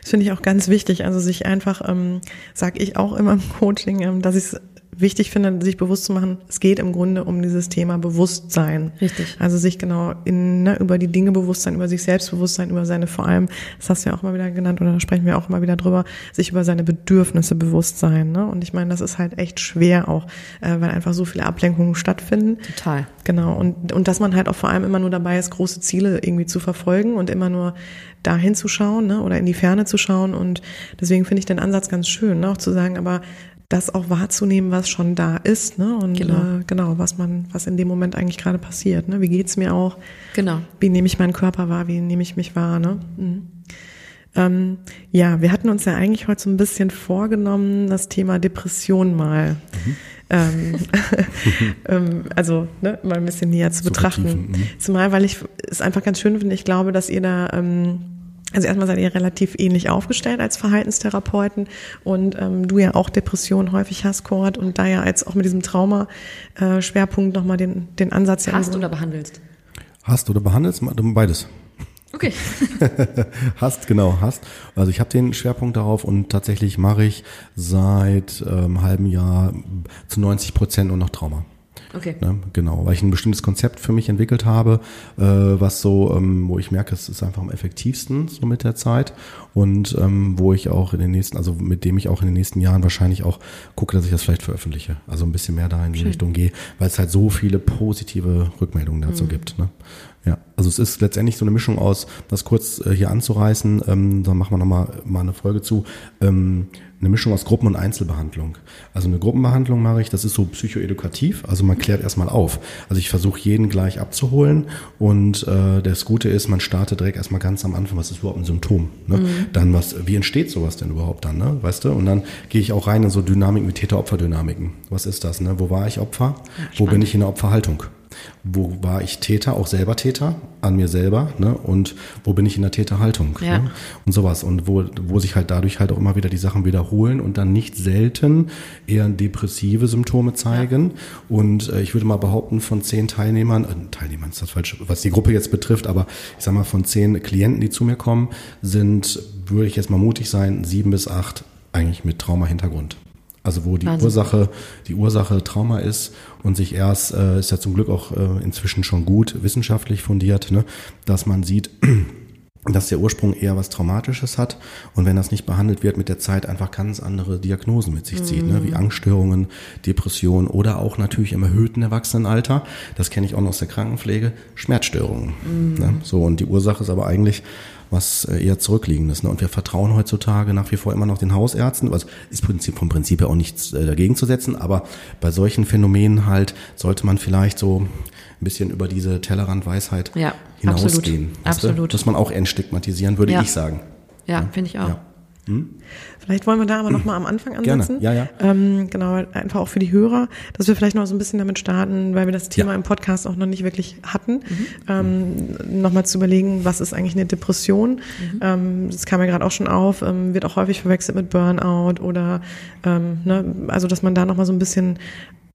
Das finde ich auch ganz wichtig. Also sich einfach, ähm, sage ich auch immer im Coaching, ähm, dass ich es wichtig finde, sich bewusst zu machen, es geht im Grunde um dieses Thema Bewusstsein. Richtig. Also sich genau in, ne, über die Dinge Bewusstsein, über sich selbst Bewusstsein, über seine vor allem, das hast du ja auch immer wieder genannt oder da sprechen wir auch immer wieder drüber, sich über seine Bedürfnisse bewusst sein. Ne? Und ich meine, das ist halt echt schwer auch, äh, weil einfach so viele Ablenkungen stattfinden. Total. Genau. Und, und dass man halt auch vor allem immer nur dabei ist, große Ziele irgendwie zu verfolgen und immer nur da hinzuschauen ne, oder in die Ferne zu schauen. Und deswegen finde ich den Ansatz ganz schön, ne, auch zu sagen, aber das auch wahrzunehmen, was schon da ist, ne? Und genau, äh, genau was man, was in dem Moment eigentlich gerade passiert. Ne? Wie geht's mir auch? Genau. Wie nehme ich meinen Körper wahr? Wie nehme ich mich wahr? Ne? Mhm. Ähm, ja, wir hatten uns ja eigentlich heute so ein bisschen vorgenommen, das Thema Depression mal mhm. ähm, ähm, also ne, mal ein bisschen näher zu, zu betrachten. Mhm. Zumal, weil ich es einfach ganz schön finde, ich glaube, dass ihr da ähm, also erstmal seid ihr relativ ähnlich aufgestellt als Verhaltenstherapeuten und ähm, du ja auch Depressionen häufig hast, Kurt, und da ja jetzt auch mit diesem Trauma-Schwerpunkt äh, nochmal den, den Ansatz... Hast ja oder behandelst? Hast oder behandelst? Beides. Okay. hast, genau, hast. Also ich habe den Schwerpunkt darauf und tatsächlich mache ich seit ähm, halbem Jahr zu 90 Prozent nur noch Trauma. Okay. Ne, genau, weil ich ein bestimmtes Konzept für mich entwickelt habe, äh, was so, ähm, wo ich merke, es ist einfach am effektivsten so mit der Zeit und ähm, wo ich auch in den nächsten, also mit dem ich auch in den nächsten Jahren wahrscheinlich auch gucke, dass ich das vielleicht veröffentliche. Also ein bisschen mehr da in die Schön. Richtung gehe, weil es halt so viele positive Rückmeldungen dazu mhm. gibt. Ne? Ja, also es ist letztendlich so eine Mischung aus, das kurz äh, hier anzureißen, ähm, da machen wir nochmal mal eine Folge zu, ähm, eine Mischung aus Gruppen- und Einzelbehandlung. Also eine Gruppenbehandlung mache ich, das ist so psychoedukativ, also man klärt erstmal auf. Also ich versuche jeden gleich abzuholen und äh, das Gute ist, man startet direkt erstmal ganz am Anfang, was ist überhaupt ein Symptom? Ne? Mhm. Dann was, wie entsteht sowas denn überhaupt dann, ne? weißt du? Und dann gehe ich auch rein in so Dynamiken wie Täter-Opfer-Dynamiken. Was ist das? Ne? Wo war ich Opfer? Ja, Wo bin ich in der Opferhaltung? Wo war ich Täter, auch selber Täter, an mir selber, ne? Und wo bin ich in der Täterhaltung? Ja. Ne? Und sowas. Und wo, wo sich halt dadurch halt auch immer wieder die Sachen wiederholen und dann nicht selten eher depressive Symptome zeigen. Ja. Und äh, ich würde mal behaupten, von zehn Teilnehmern, äh, Teilnehmern ist das falsch, was die Gruppe jetzt betrifft, aber ich sag mal, von zehn Klienten, die zu mir kommen, sind, würde ich jetzt mal mutig sein, sieben bis acht eigentlich mit Trauma-Hintergrund. Also wo die Wahnsinn. Ursache, die Ursache Trauma ist und sich erst, äh, ist ja zum Glück auch äh, inzwischen schon gut wissenschaftlich fundiert, ne, dass man sieht, dass der Ursprung eher was Traumatisches hat und wenn das nicht behandelt wird, mit der Zeit einfach ganz andere Diagnosen mit sich zieht, mhm. ne, wie mhm. Angststörungen, Depressionen oder auch natürlich im erhöhten Erwachsenenalter, das kenne ich auch noch aus der Krankenpflege, Schmerzstörungen. Mhm. Ne, so und die Ursache ist aber eigentlich was äh, eher zurückliegendes. Ne? Und wir vertrauen heutzutage nach wie vor immer noch den Hausärzten, was ist Prinzip, vom Prinzip her auch nichts äh, dagegen zu setzen, aber bei solchen Phänomenen halt sollte man vielleicht so ein bisschen über diese Tellerrandweisheit ja, hinausgehen. Absolut. absolut. Dass man auch entstigmatisieren, würde ja. ich sagen. Ja, ja. finde ich auch. Hm? Vielleicht wollen wir da aber noch mal am Anfang ansetzen. Gerne. Ja, ja. Ähm, genau, einfach auch für die Hörer, dass wir vielleicht noch so ein bisschen damit starten, weil wir das Thema ja. im Podcast auch noch nicht wirklich hatten, mhm. ähm, noch mal zu überlegen, was ist eigentlich eine Depression? Mhm. Ähm, das kam ja gerade auch schon auf, ähm, wird auch häufig verwechselt mit Burnout oder, ähm, ne, also dass man da noch mal so ein bisschen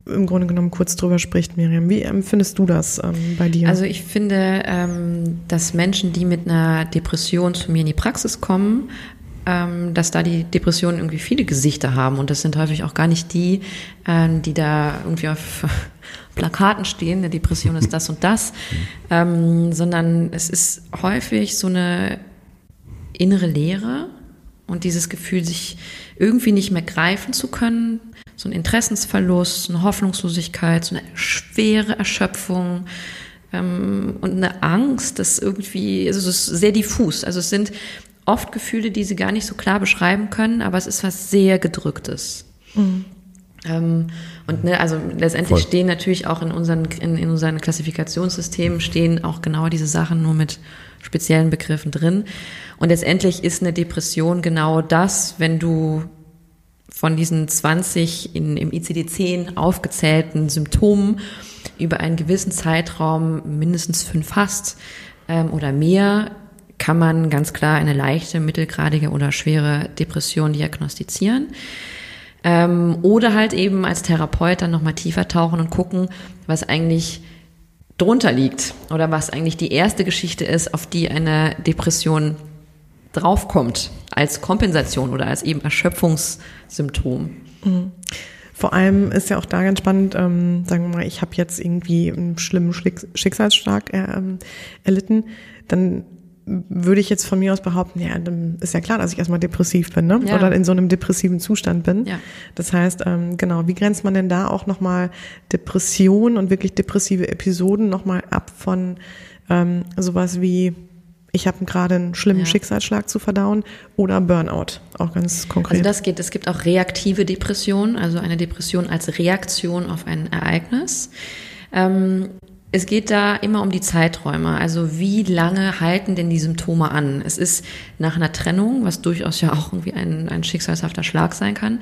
im Grunde genommen kurz drüber spricht, Miriam. Wie empfindest du das ähm, bei dir? Also ich finde, ähm, dass Menschen, die mit einer Depression zu mir in die Praxis kommen, dass da die Depressionen irgendwie viele Gesichter haben und das sind häufig auch gar nicht die, ähm, die da irgendwie auf Plakaten stehen, eine Depression ist das und das, ähm, sondern es ist häufig so eine innere Leere und dieses Gefühl, sich irgendwie nicht mehr greifen zu können, so ein Interessensverlust, eine Hoffnungslosigkeit, so eine schwere Erschöpfung ähm, und eine Angst, das irgendwie, also es ist sehr diffus. Also es sind oft Gefühle, die sie gar nicht so klar beschreiben können, aber es ist was sehr gedrücktes. Mhm. Ähm, und ne, also letztendlich Voll. stehen natürlich auch in unseren, in, in unseren Klassifikationssystemen stehen auch genau diese Sachen nur mit speziellen Begriffen drin. Und letztendlich ist eine Depression genau das, wenn du von diesen 20 in, im ICD-10 aufgezählten Symptomen über einen gewissen Zeitraum mindestens fünf hast ähm, oder mehr, kann man ganz klar eine leichte, mittelgradige oder schwere Depression diagnostizieren. Ähm, oder halt eben als Therapeut dann nochmal tiefer tauchen und gucken, was eigentlich drunter liegt oder was eigentlich die erste Geschichte ist, auf die eine Depression draufkommt als Kompensation oder als eben Erschöpfungssymptom. Mhm. Vor allem ist ja auch da ganz spannend, ähm, sagen wir mal, ich habe jetzt irgendwie einen schlimmen Schicksalsschlag äh, ähm, erlitten, dann würde ich jetzt von mir aus behaupten, ja, dann ist ja klar, dass ich erstmal depressiv bin, ne? Ja. Oder in so einem depressiven Zustand bin. Ja. Das heißt, ähm, genau, wie grenzt man denn da auch nochmal Depression und wirklich depressive Episoden nochmal ab von ähm, sowas wie ich habe gerade einen schlimmen ja. Schicksalsschlag zu verdauen oder Burnout, auch ganz konkret. Also das geht, es gibt auch reaktive Depression, also eine Depression als Reaktion auf ein Ereignis. Ähm, es geht da immer um die Zeiträume. Also wie lange halten denn die Symptome an? Es ist nach einer Trennung, was durchaus ja auch irgendwie ein, ein schicksalshafter Schlag sein kann,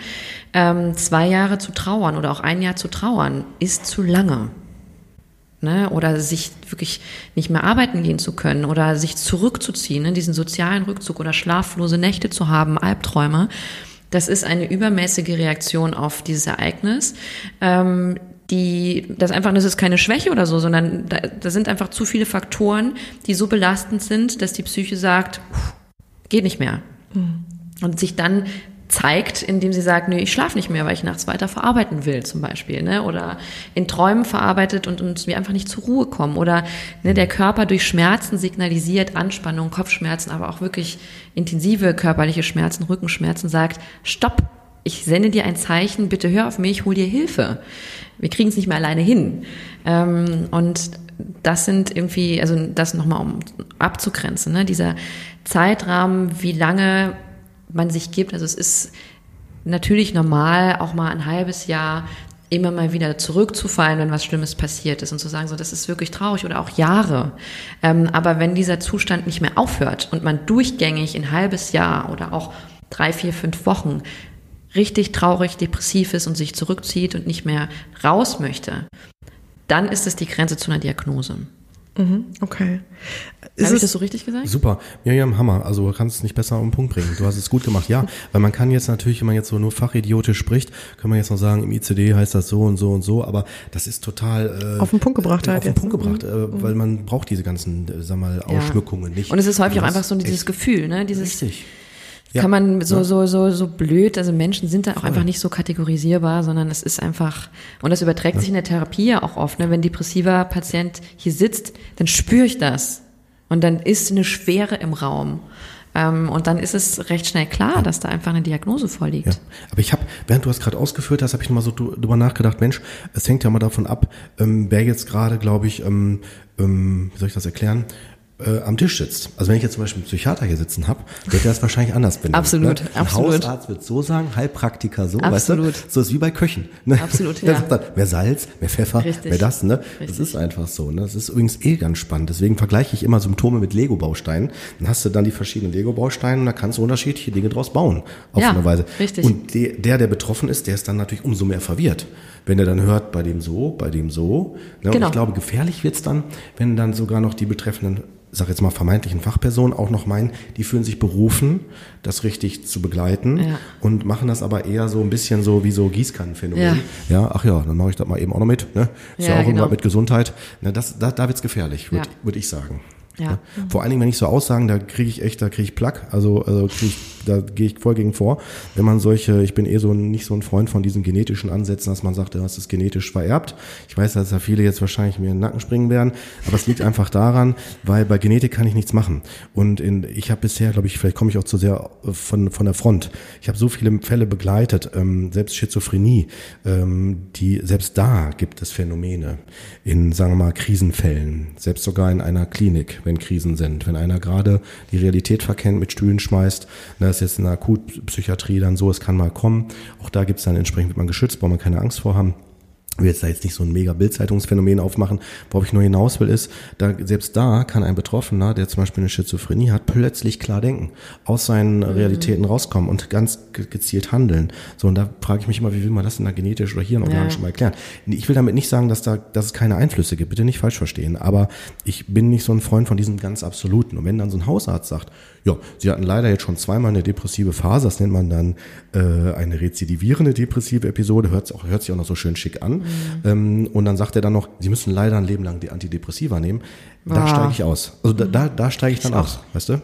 ähm, zwei Jahre zu trauern oder auch ein Jahr zu trauern, ist zu lange. Ne? Oder sich wirklich nicht mehr arbeiten gehen zu können oder sich zurückzuziehen, ne? diesen sozialen Rückzug oder schlaflose Nächte zu haben, Albträume. Das ist eine übermäßige Reaktion auf dieses Ereignis. Ähm, die, das einfach, das ist keine Schwäche oder so, sondern da, da sind einfach zu viele Faktoren, die so belastend sind, dass die Psyche sagt, geht nicht mehr. Mhm. Und sich dann zeigt, indem sie sagt, nee, ich schlafe nicht mehr, weil ich nachts weiter verarbeiten will, zum Beispiel, ne? Oder in Träumen verarbeitet und, und wir einfach nicht zur Ruhe kommen. Oder ne, der Körper durch Schmerzen signalisiert, Anspannung, Kopfschmerzen, aber auch wirklich intensive körperliche Schmerzen, Rückenschmerzen, sagt, stopp, ich sende dir ein Zeichen, bitte hör auf mich, hol dir Hilfe wir kriegen es nicht mehr alleine hin. Ähm, und das sind irgendwie, also das nochmal um abzugrenzen, ne? dieser Zeitrahmen, wie lange man sich gibt. Also es ist natürlich normal, auch mal ein halbes Jahr immer mal wieder zurückzufallen, wenn was Schlimmes passiert ist und zu sagen, so, das ist wirklich traurig oder auch Jahre. Ähm, aber wenn dieser Zustand nicht mehr aufhört und man durchgängig ein halbes Jahr oder auch drei, vier, fünf Wochen richtig traurig, depressiv ist und sich zurückzieht und nicht mehr raus möchte, dann ist es die Grenze zu einer Diagnose. Mhm, okay. Habe ich das so richtig gesagt? Super. Miriam, Hammer. Also du kannst es nicht besser auf den Punkt bringen. Du hast es gut gemacht. Ja, weil man kann jetzt natürlich, wenn man jetzt so nur fachidiotisch spricht, kann man jetzt noch sagen, im ICD heißt das so und so und so, aber das ist total äh, auf den Punkt gebracht äh, halt. Auf den Punkt gebracht, äh, mhm. weil man braucht diese ganzen, äh, sag mal, Ausschmückungen ja. nicht. Und es ist häufig auch einfach so dieses Gefühl, ne? Dieses, Richtig ja. kann man so, so, so, so blöd, also Menschen sind da auch Voll. einfach nicht so kategorisierbar, sondern es ist einfach, und das überträgt ja. sich in der Therapie ja auch oft, ne? wenn depressiver Patient hier sitzt, dann spüre ich das. Und dann ist eine Schwere im Raum. Ähm, und dann ist es recht schnell klar, dass da einfach eine Diagnose vorliegt. Ja. Aber ich habe, während du das gerade ausgeführt hast, habe ich nochmal so drüber nachgedacht, Mensch, es hängt ja mal davon ab, ähm, wer jetzt gerade, glaube ich, ähm, ähm, wie soll ich das erklären, äh, am Tisch sitzt. Also wenn ich jetzt zum Beispiel einen Psychiater hier sitzen habe, wird er das wahrscheinlich anders benennen. Absolut, ne? Ein absolut. Hausarzt wird so sagen, Heilpraktiker so, absolut. weißt du? So ist wie bei Köchen. Ne? Absolut, ja. Dann, mehr Salz, mehr Pfeffer, Richtig. mehr das, ne? Richtig. Das ist einfach so, ne? Das ist übrigens eh ganz spannend. Deswegen vergleiche ich immer Symptome mit Lego-Bausteinen. Dann hast du dann die verschiedenen Lego-Bausteine und da kannst du unterschiedliche Dinge draus bauen, auf ja, eine Weise. Richtig. Und der, der betroffen ist, der ist dann natürlich umso mehr verwirrt wenn er dann hört, bei dem so, bei dem so. Ne? Genau. Und ich glaube, gefährlich wird's dann, wenn dann sogar noch die betreffenden sag jetzt mal vermeintlichen Fachpersonen auch noch meinen, die fühlen sich berufen, das richtig zu begleiten ja. und machen das aber eher so ein bisschen so wie so Gießkannenphänomen. Ja. ja, ach ja, dann mache ich das mal eben auch noch mit. Ne? Ist ja, ja auch genau. irgendwas mit Gesundheit. Ne, das, da, da wird's gefährlich, würde würd ich sagen. Ja. Vor allen Dingen, wenn ich so Aussagen, da kriege ich echt, da kriege ich Plack. Also, also krieg ich, da gehe ich voll gegen vor. Wenn man solche, ich bin eh so nicht so ein Freund von diesen genetischen Ansätzen, dass man sagt, du hast es genetisch vererbt. Ich weiß, dass da viele jetzt wahrscheinlich mir in den Nacken springen werden, aber es liegt einfach daran, weil bei Genetik kann ich nichts machen. Und in, ich habe bisher, glaube ich, vielleicht komme ich auch zu sehr von, von der Front. Ich habe so viele Fälle begleitet, ähm, selbst Schizophrenie, ähm, die selbst da gibt es Phänomene in, sagen wir mal, Krisenfällen, selbst sogar in einer Klinik wenn Krisen sind. Wenn einer gerade die Realität verkennt, mit Stühlen schmeißt, das ist jetzt in der Akutpsychiatrie dann so, es kann mal kommen. Auch da gibt es dann entsprechend, wird man geschützt, braucht man keine Angst vor haben will jetzt da jetzt nicht so ein mega Bildzeitungsphänomen aufmachen. Worauf ich nur hinaus will, ist, da, selbst da kann ein Betroffener, der zum Beispiel eine Schizophrenie hat, plötzlich klar denken, aus seinen mhm. Realitäten rauskommen und ganz gezielt handeln. So, und da frage ich mich immer, wie will man das in der genetisch oder hirnorganisch ja. mal erklären? Ich will damit nicht sagen, dass da, dass es keine Einflüsse gibt, bitte nicht falsch verstehen, aber ich bin nicht so ein Freund von diesem ganz absoluten. Und wenn dann so ein Hausarzt sagt, ja, Sie hatten leider jetzt schon zweimal eine depressive Phase, das nennt man dann äh, eine rezidivierende depressive Episode, hört, auch, hört sich auch noch so schön schick an. Mhm. Ähm, und dann sagt er dann noch, Sie müssen leider ein Leben lang die Antidepressiva nehmen. Da ah. steige ich aus. Also da, da, da steige ich dann ich aus, weißt du?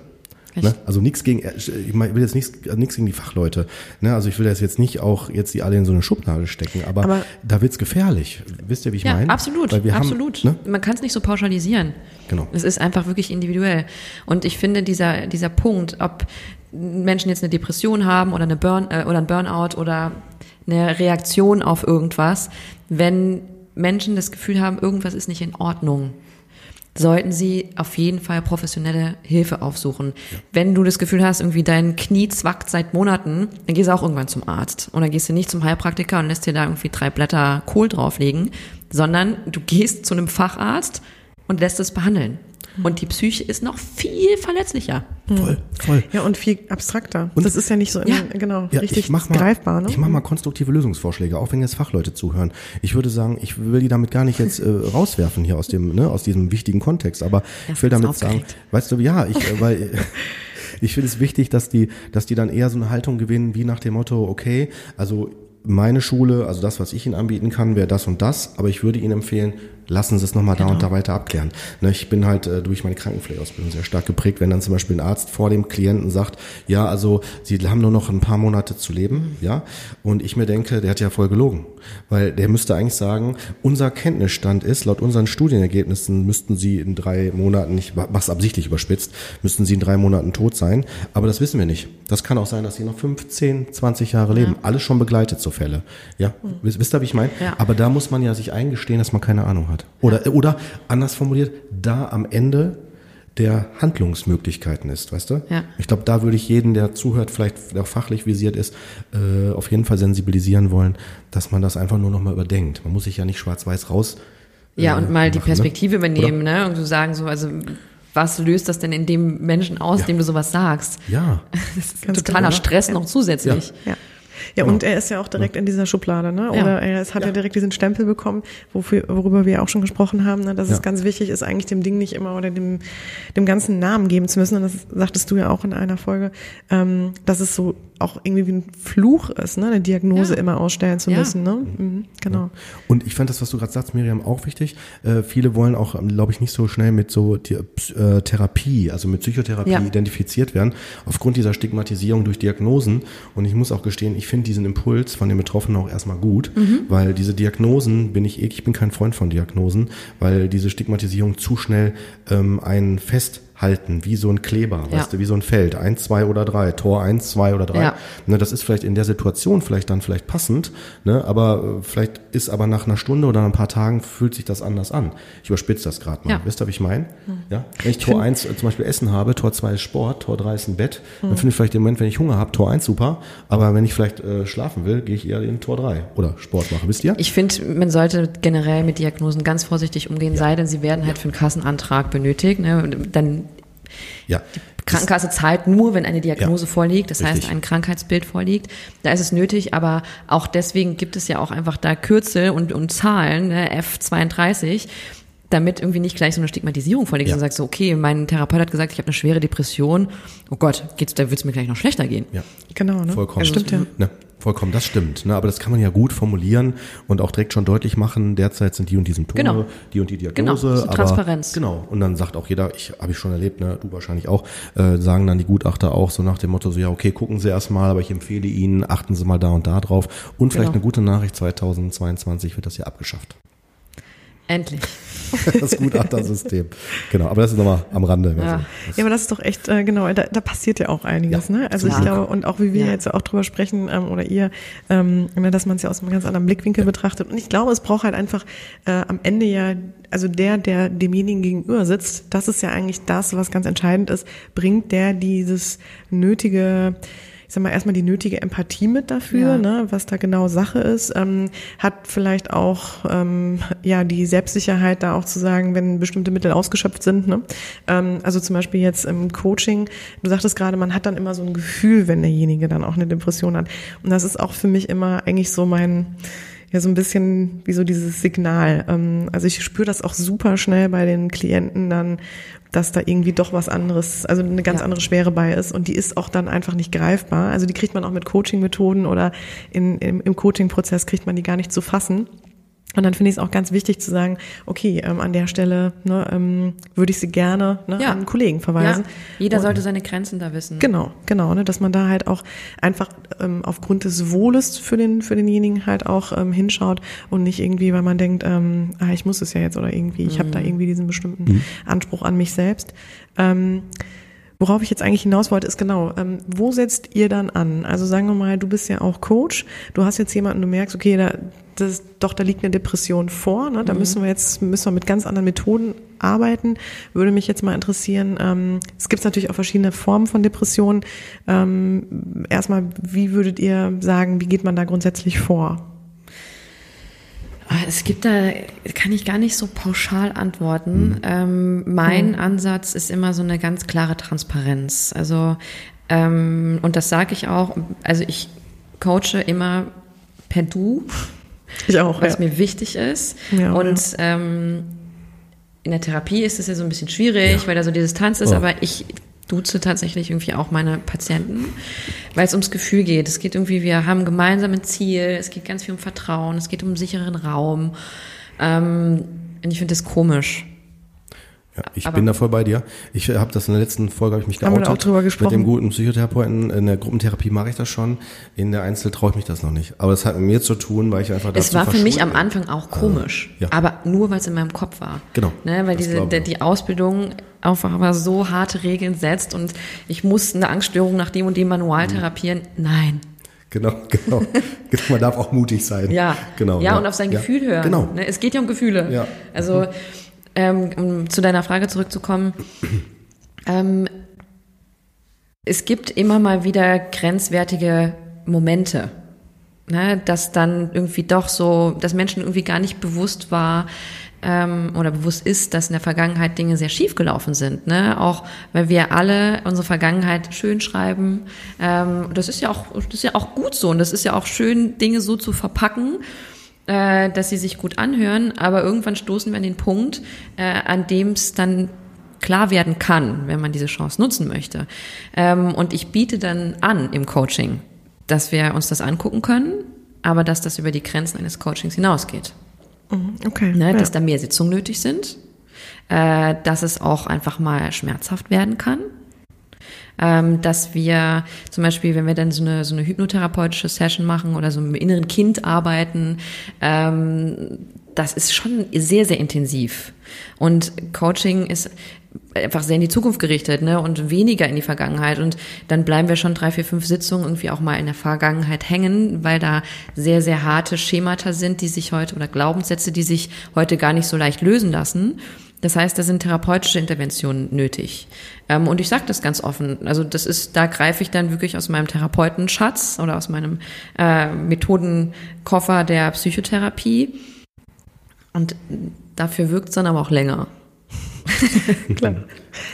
Ne? Also nichts gegen, ich will jetzt nichts nichts gegen die Fachleute. Ne? Also ich will das jetzt nicht auch jetzt die alle in so eine Schubnadel stecken, aber, aber da wird's gefährlich. Wisst ihr, wie ich ja, meine? Absolut, absolut. Haben, ne? Man kann es nicht so pauschalisieren. Genau. Es ist einfach wirklich individuell. Und ich finde dieser dieser Punkt, ob Menschen jetzt eine Depression haben oder eine Burn äh, oder ein Burnout oder eine Reaktion auf irgendwas, wenn Menschen das Gefühl haben, irgendwas ist nicht in Ordnung, sollten Sie auf jeden Fall professionelle Hilfe aufsuchen. Ja. Wenn du das Gefühl hast, irgendwie dein Knie zwackt seit Monaten, dann gehst du auch irgendwann zum Arzt. Und dann gehst du nicht zum Heilpraktiker und lässt dir da irgendwie drei Blätter Kohl drauflegen, sondern du gehst zu einem Facharzt und lässt es behandeln. Und die Psyche ist noch viel verletzlicher. Voll, voll. Ja, und viel abstrakter. Und das ist ja nicht so, in, Ja. genau, Ja, richtig ich mach mal, greifbar. Ne? Ich mache mal konstruktive Lösungsvorschläge, auch wenn jetzt Fachleute zuhören. Ich würde sagen, ich will die damit gar nicht jetzt äh, rauswerfen hier aus dem, ne, aus diesem wichtigen Kontext, aber Er ich will damit sagen, weißt du, ja, ich, äh, weil ich finde es wichtig, dass die, dass die dann eher so eine Haltung gewinnen, wie nach dem Motto, okay, also meine Schule, also das, was ich Ihnen anbieten kann, wäre das und das, aber ich würde Ihnen empfehlen, lassen Sie es nochmal da und da weiter abklären. Ne, ich bin halt äh, durch meine Krankenpflegeausbildung sehr stark geprägt, wenn dann zum Beispiel ein Arzt vor dem Klienten sagt, ja, also Sie haben nur noch ein paar Monate zu leben, ja, und ich mir denke, der hat ja voll gelogen, weil der müsste eigentlich sagen, unser Kenntnisstand ist, laut unseren Studienergebnissen müssten Sie in drei Monaten, ich mach's absichtlich überspitzt, müssten Sie in drei Monaten tot sein, aber das wissen wir nicht. Das kann auch sein, dass Sie noch 15, 20 Jahre leben, alles schon begleitet, so Fälle, ja, wisst, wisst ihr, wie ich meine? Ja. Aber da muss man ja sich eingestehen, dass man keine Ahnung hat. Oder, oder anders formuliert, da am Ende der Handlungsmöglichkeiten ist, weißt du? Ja. Ich glaube, da würde ich jeden, der zuhört, vielleicht der auch fachlich visiert ist, äh, auf jeden Fall sensibilisieren wollen, dass man das einfach nur noch mal überdenkt. Man muss sich ja nicht schwarz-weiß raus. Ja, äh, und mal die machen, ne? Perspektive übernehmen, ne? Und so sagen so, also was löst das denn in dem Menschen aus, Ja. dem du sowas sagst? Ja, Das ist Ganz totaler genau. Stress noch zusätzlich. Ja. Ja, und er ist ja auch direkt in dieser Schublade, ne? Ja. Oder er ist, hat ja. direkt diesen Stempel bekommen, wofür, worüber wir auch schon gesprochen haben, ne? dass Ja. es ganz wichtig ist, eigentlich dem Ding nicht immer oder dem, dem ganzen Namen geben zu müssen. Und das sagtest du ja auch in einer Folge, ähm, dass es so auch irgendwie wie ein Fluch ist, ne? eine Diagnose Ja. immer ausstellen zu Ja. müssen. Ne? Mhm, genau. Und ich fand das, was du gerade sagst, Miriam, auch wichtig. Äh, viele wollen auch, glaube ich, nicht so schnell mit so die, äh, Therapie, also mit Psychotherapie Ja. identifiziert werden, aufgrund dieser Stigmatisierung durch Diagnosen. Und ich muss auch gestehen, ich finde diesen Impuls von den Betroffenen auch erstmal gut, weil diese Diagnosen bin ich, eh- ich bin kein Freund von Diagnosen, weil diese Stigmatisierung zu schnell ähm, einen festhalten, wie so ein Kleber, Ja. weißt du, wie so ein Feld, eins, zwei oder drei, Tor eins, zwei oder drei. Ja. Ne, das ist vielleicht in der Situation vielleicht dann vielleicht passend, ne, aber äh, vielleicht ist aber nach einer Stunde oder ein paar Tagen fühlt sich das anders an. Ich überspitze das gerade mal. Ja. Wisst ihr, wie ich meine? Ja? Wenn ich Tor 1 zum Beispiel Essen habe, Tor 2 ist Sport, Tor 3 ist ein Bett, dann finde ich vielleicht im Moment, wenn ich Hunger habe, Tor 1 super, aber wenn ich vielleicht äh, schlafen will, gehe ich eher in Tor 3 oder Sport machen. Wisst ihr? Ich finde, man sollte generell mit Diagnosen ganz vorsichtig umgehen, sei denn sie werden halt für einen Kassenantrag benötigt. Ne? Dann ja. Krankenkasse zahlt nur, wenn eine Diagnose Ja, vorliegt, das heißt richtig. ein Krankheitsbild vorliegt. Da ist es nötig, aber auch deswegen gibt es ja auch einfach da Kürzel und, und Zahlen, ne, F32, damit irgendwie nicht gleich so eine Stigmatisierung vorliegt Ja. und sagst so, okay, mein Therapeut hat gesagt, ich habe eine schwere Depression. Oh Gott, geht's, da wird's mir gleich noch schlechter gehen. Ja. Genau, ne? Vollkommen. Stimmt ja. Ne, vollkommen, das stimmt. Ne, aber das kann man ja gut formulieren und auch direkt schon deutlich machen. Derzeit sind die und die Symptome, Genau. die und die Diagnose. Genau, so aber, Transparenz. Genau. Und dann sagt auch jeder, ich habe ich schon erlebt, ne, du wahrscheinlich auch, äh, sagen dann die Gutachter auch so nach dem Motto, so ja, okay, gucken Sie erstmal, aber ich empfehle Ihnen, achten Sie mal da und da drauf. Und vielleicht Genau. eine gute Nachricht, 2022 wird das ja abgeschafft. Endlich. Das Gutachtersystem. genau, aber das ist nochmal am Rande. Ja. Also, Ja, aber das ist doch echt, äh, genau, da, da passiert ja auch einiges, Ja, ne? Also ich glaube, und auch wie wir Ja. jetzt auch drüber sprechen, ähm, oder ihr, ähm, ne, dass man es ja aus einem ganz anderen Blickwinkel betrachtet. Und ich glaube, es braucht halt einfach äh, am Ende ja, also der, der demjenigen gegenüber sitzt, das ist ja eigentlich das, was ganz entscheidend ist, bringt der dieses nötige ich sag mal, erstmal die nötige Empathie mit dafür, Ja. ne, was da genau Sache ist, ähm, hat vielleicht auch ähm, ja die Selbstsicherheit, da auch zu sagen, wenn bestimmte Mittel ausgeschöpft sind. Ne? Ähm, also zum Beispiel jetzt im Coaching, du sagtest gerade, man hat dann immer so ein Gefühl, wenn derjenige dann auch eine Depression hat. Und das ist auch für mich immer eigentlich so mein ja so ein bisschen wie so dieses Signal. Ähm, also ich spüre das auch super schnell bei den Klienten dann, dass da irgendwie doch was anderes, also eine ganz Ja. andere Schwere bei ist und die ist auch dann einfach nicht greifbar. Also die kriegt man auch mit Coaching-Methoden oder in, im, im Coaching-Prozess kriegt man die gar nicht zu fassen. Und dann finde ich es auch ganz wichtig zu sagen, okay, ähm, an der Stelle ne, ähm, würde ich sie gerne ne, Ja. an einen Kollegen verweisen. Ja, jeder Und- sollte seine Grenzen da wissen. Genau, genau, ne, dass man da halt auch einfach ähm, aufgrund des Wohles für den für denjenigen halt auch ähm, hinschaut und nicht irgendwie, weil man denkt, ähm, ah, ich muss es ja jetzt oder irgendwie, ich habe da irgendwie diesen bestimmten Anspruch an mich selbst. Ähm, Worauf ich jetzt eigentlich hinaus wollte, ist genau, ähm, wo setzt ihr dann an? Also sagen wir mal, du bist ja auch Coach, du hast jetzt jemanden, du merkst, okay, da, das, doch, da liegt eine Depression vor, ne? da müssen wir jetzt müssen wir mit ganz anderen Methoden arbeiten. Würde mich jetzt mal interessieren, ähm, es gibt natürlich auch verschiedene Formen von Depressionen. Ähm, erstmal, wie würdet ihr sagen, wie geht man da grundsätzlich vor? Ah, es gibt da, kann ich gar nicht so pauschal antworten. Mhm. Ähm, mein mhm. Ansatz ist immer so eine ganz klare Transparenz. Also, ähm, und das sage ich auch, also ich coache immer per Du. Ich auch. Was ja. mir wichtig ist. Ja, und ja. Ähm, in der Therapie ist es ja so ein bisschen schwierig, weil da so die Distanz ist, oh. aber ich duze tatsächlich irgendwie auch meine Patienten, weil es ums Gefühl geht. Es geht irgendwie, wir haben gemeinsam ein Ziel, es geht ganz viel um Vertrauen, es geht um einen sicheren Raum. Ähm, und ich finde das komisch. Ja, ich aber bin da voll bei dir. Ich habe das in der letzten Folge habe ich mich geoutet. Haben wir auch drüber gesprochen. Mit dem guten Psychotherapeuten in der Gruppentherapie mache ich das schon. In der Einzel traue ich mich das noch nicht. Aber es hat mit mir zu tun, weil ich einfach Es war für mich am Anfang auch komisch, äh, ja. aber nur weil es in meinem Kopf war. Genau. Ne, weil diese der, die Ausbildung einfach aber so harte Regeln setzt und ich muss eine Angststörung nach dem und dem Manual mhm. therapieren. Nein, Genau, genau. Man darf auch mutig sein. Ja, genau. Ja, ja. und auf sein ja. Gefühl hören. Genau. Ne, es geht ja um Gefühle. Ja. Also ähm, um zu deiner Frage zurückzukommen, ähm, es gibt immer mal wieder grenzwertige Momente, ne, dass dann irgendwie doch so, dass Menschen irgendwie gar nicht bewusst war ähm, oder bewusst ist, dass in der Vergangenheit Dinge sehr schief gelaufen sind. Ne? Auch weil wir alle unsere Vergangenheit schön schreiben. Ähm, das ist ja auch, das ist ja auch gut so und das ist ja auch schön, Dinge so zu verpacken äh, dass sie sich gut anhören, aber irgendwann stoßen wir an den Punkt, äh, an dem es dann klar werden kann, wenn man diese Chance nutzen möchte. Ähm, und ich biete dann an im Coaching, dass wir uns das angucken können, aber dass das über die Grenzen eines Coachings hinausgeht. Mhm, okay. Ne, dass ja. da mehr Sitzungen nötig sind, äh, dass es auch einfach mal schmerzhaft werden kann ähm, dass wir zum Beispiel, wenn wir dann so eine, so eine hypnotherapeutische Session machen oder so dem inneren Kind arbeiten, ähm, das ist schon sehr, sehr intensiv. Und Coaching ist einfach sehr in die Zukunft gerichtet ne? und weniger in die Vergangenheit. Und dann bleiben wir schon drei, vier, fünf Sitzungen irgendwie auch mal in der Vergangenheit hängen, weil da sehr, sehr harte Schemata sind, die sich heute oder Glaubenssätze, die sich heute gar nicht so leicht lösen lassen. Das heißt, da sind therapeutische Interventionen nötig. Ähm, und ich sage das ganz offen. Also das ist, da greife ich dann wirklich aus meinem Therapeutenschatz oder aus meinem äh, Methodenkoffer der Psychotherapie. Und dafür wirkt es dann aber auch länger. Klar.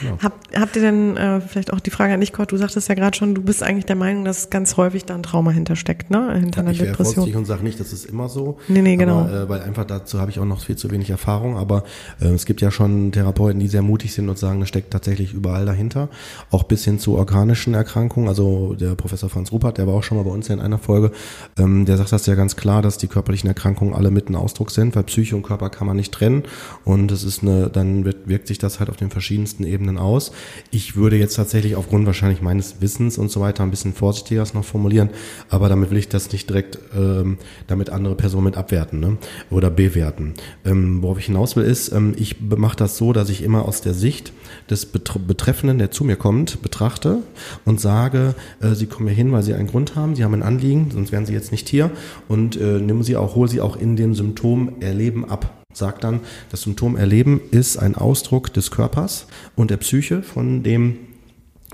Genau. Habt, habt ihr denn äh, vielleicht auch die Frage an dich, Kurt, du sagtest ja gerade schon, du bist eigentlich der Meinung, dass ganz häufig da ein Trauma hintersteckt, ne? Hinter ja, einer ich Depression. Ich und sage nicht, das ist immer so. Nee, nee, genau. Aber, äh, weil einfach dazu habe ich auch noch viel zu wenig Erfahrung, aber äh, es gibt ja schon Therapeuten, die sehr mutig sind und sagen, das steckt tatsächlich überall dahinter, auch bis hin zu organischen Erkrankungen. Also der Professor Franz Ruppert, der war auch schon mal bei uns in einer Folge, ähm, der sagt das ja ganz klar, dass die körperlichen Erkrankungen alle mit ein Ausdruck sind, weil Psyche und Körper kann man nicht trennen und es ist eine, dann wird, wirkt sich das halt auf den verschiedensten Ebenen aus. Ich würde jetzt tatsächlich aufgrund wahrscheinlich meines Wissens und so weiter ein bisschen vorsichtiger noch formulieren, aber damit will ich das nicht direkt ähm, damit andere Personen mit abwerten ne? oder bewerten. Ähm, worauf ich hinaus will ist, ähm, ich mache das so, dass ich immer aus der Sicht des Betreffenden, der zu mir kommt, betrachte und sage, äh, Sie kommen hier hin, weil Sie einen Grund haben, Sie haben ein Anliegen, sonst wären Sie jetzt nicht hier und äh, nimm Sie auch, hol Sie auch in dem Symptom Erleben ab sagt dann, das Symptom Erleben ist ein Ausdruck des Körpers und der Psyche von dem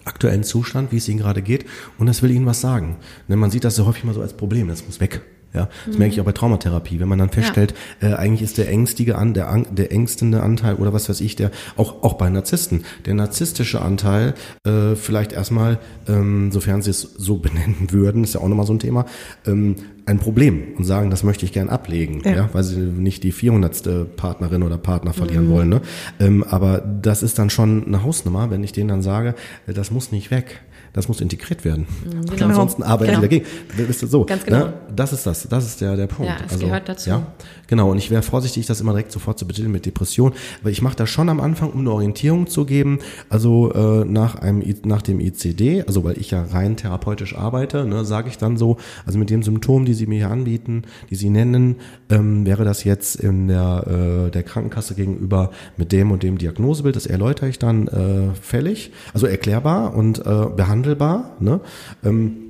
aktuellen Zustand, wie es Ihnen gerade geht, und das will Ihnen was sagen. Denn man sieht das so häufig mal so als Problem, das muss weg. Ja, das mhm. merke ich auch bei Traumatherapie, wenn man dann feststellt, ja. äh, eigentlich ist der ängstige an, der, der ängstende Anteil oder was weiß ich, der auch auch bei Narzissten, der narzisstische Anteil äh, vielleicht erstmal, ähm, sofern sie es so benennen würden, ist ja auch nochmal so ein Thema, ähm, ein Problem und sagen, das möchte ich gern ablegen, ja. ja weil sie nicht die 400. Partnerin oder Partner verlieren mhm. wollen. Ne? Ähm, aber das ist dann schon eine Hausnummer, wenn ich denen dann sage, das muss nicht weg das muss integriert werden. Mhm, genau. Ansonsten arbeiten genau. dagegen. Das ist so. Ganz genau. Ne? Das ist das. Das ist der, der Punkt. Ja, es also, gehört dazu. Ja, genau. Und ich wäre vorsichtig, das immer direkt sofort zu betiteln mit Depression, weil ich mache das schon am Anfang, um eine Orientierung zu geben. Also äh, nach einem nach dem ICD, also weil ich ja rein therapeutisch arbeite, ne, sage ich dann so, also mit den Symptomen, die Sie mir hier anbieten, die Sie nennen, ähm, wäre das jetzt in der äh, der Krankenkasse gegenüber mit dem und dem Diagnosebild, das erläutere ich dann äh, fällig, also erklärbar und äh, behandle handelbar. Ne? Ähm,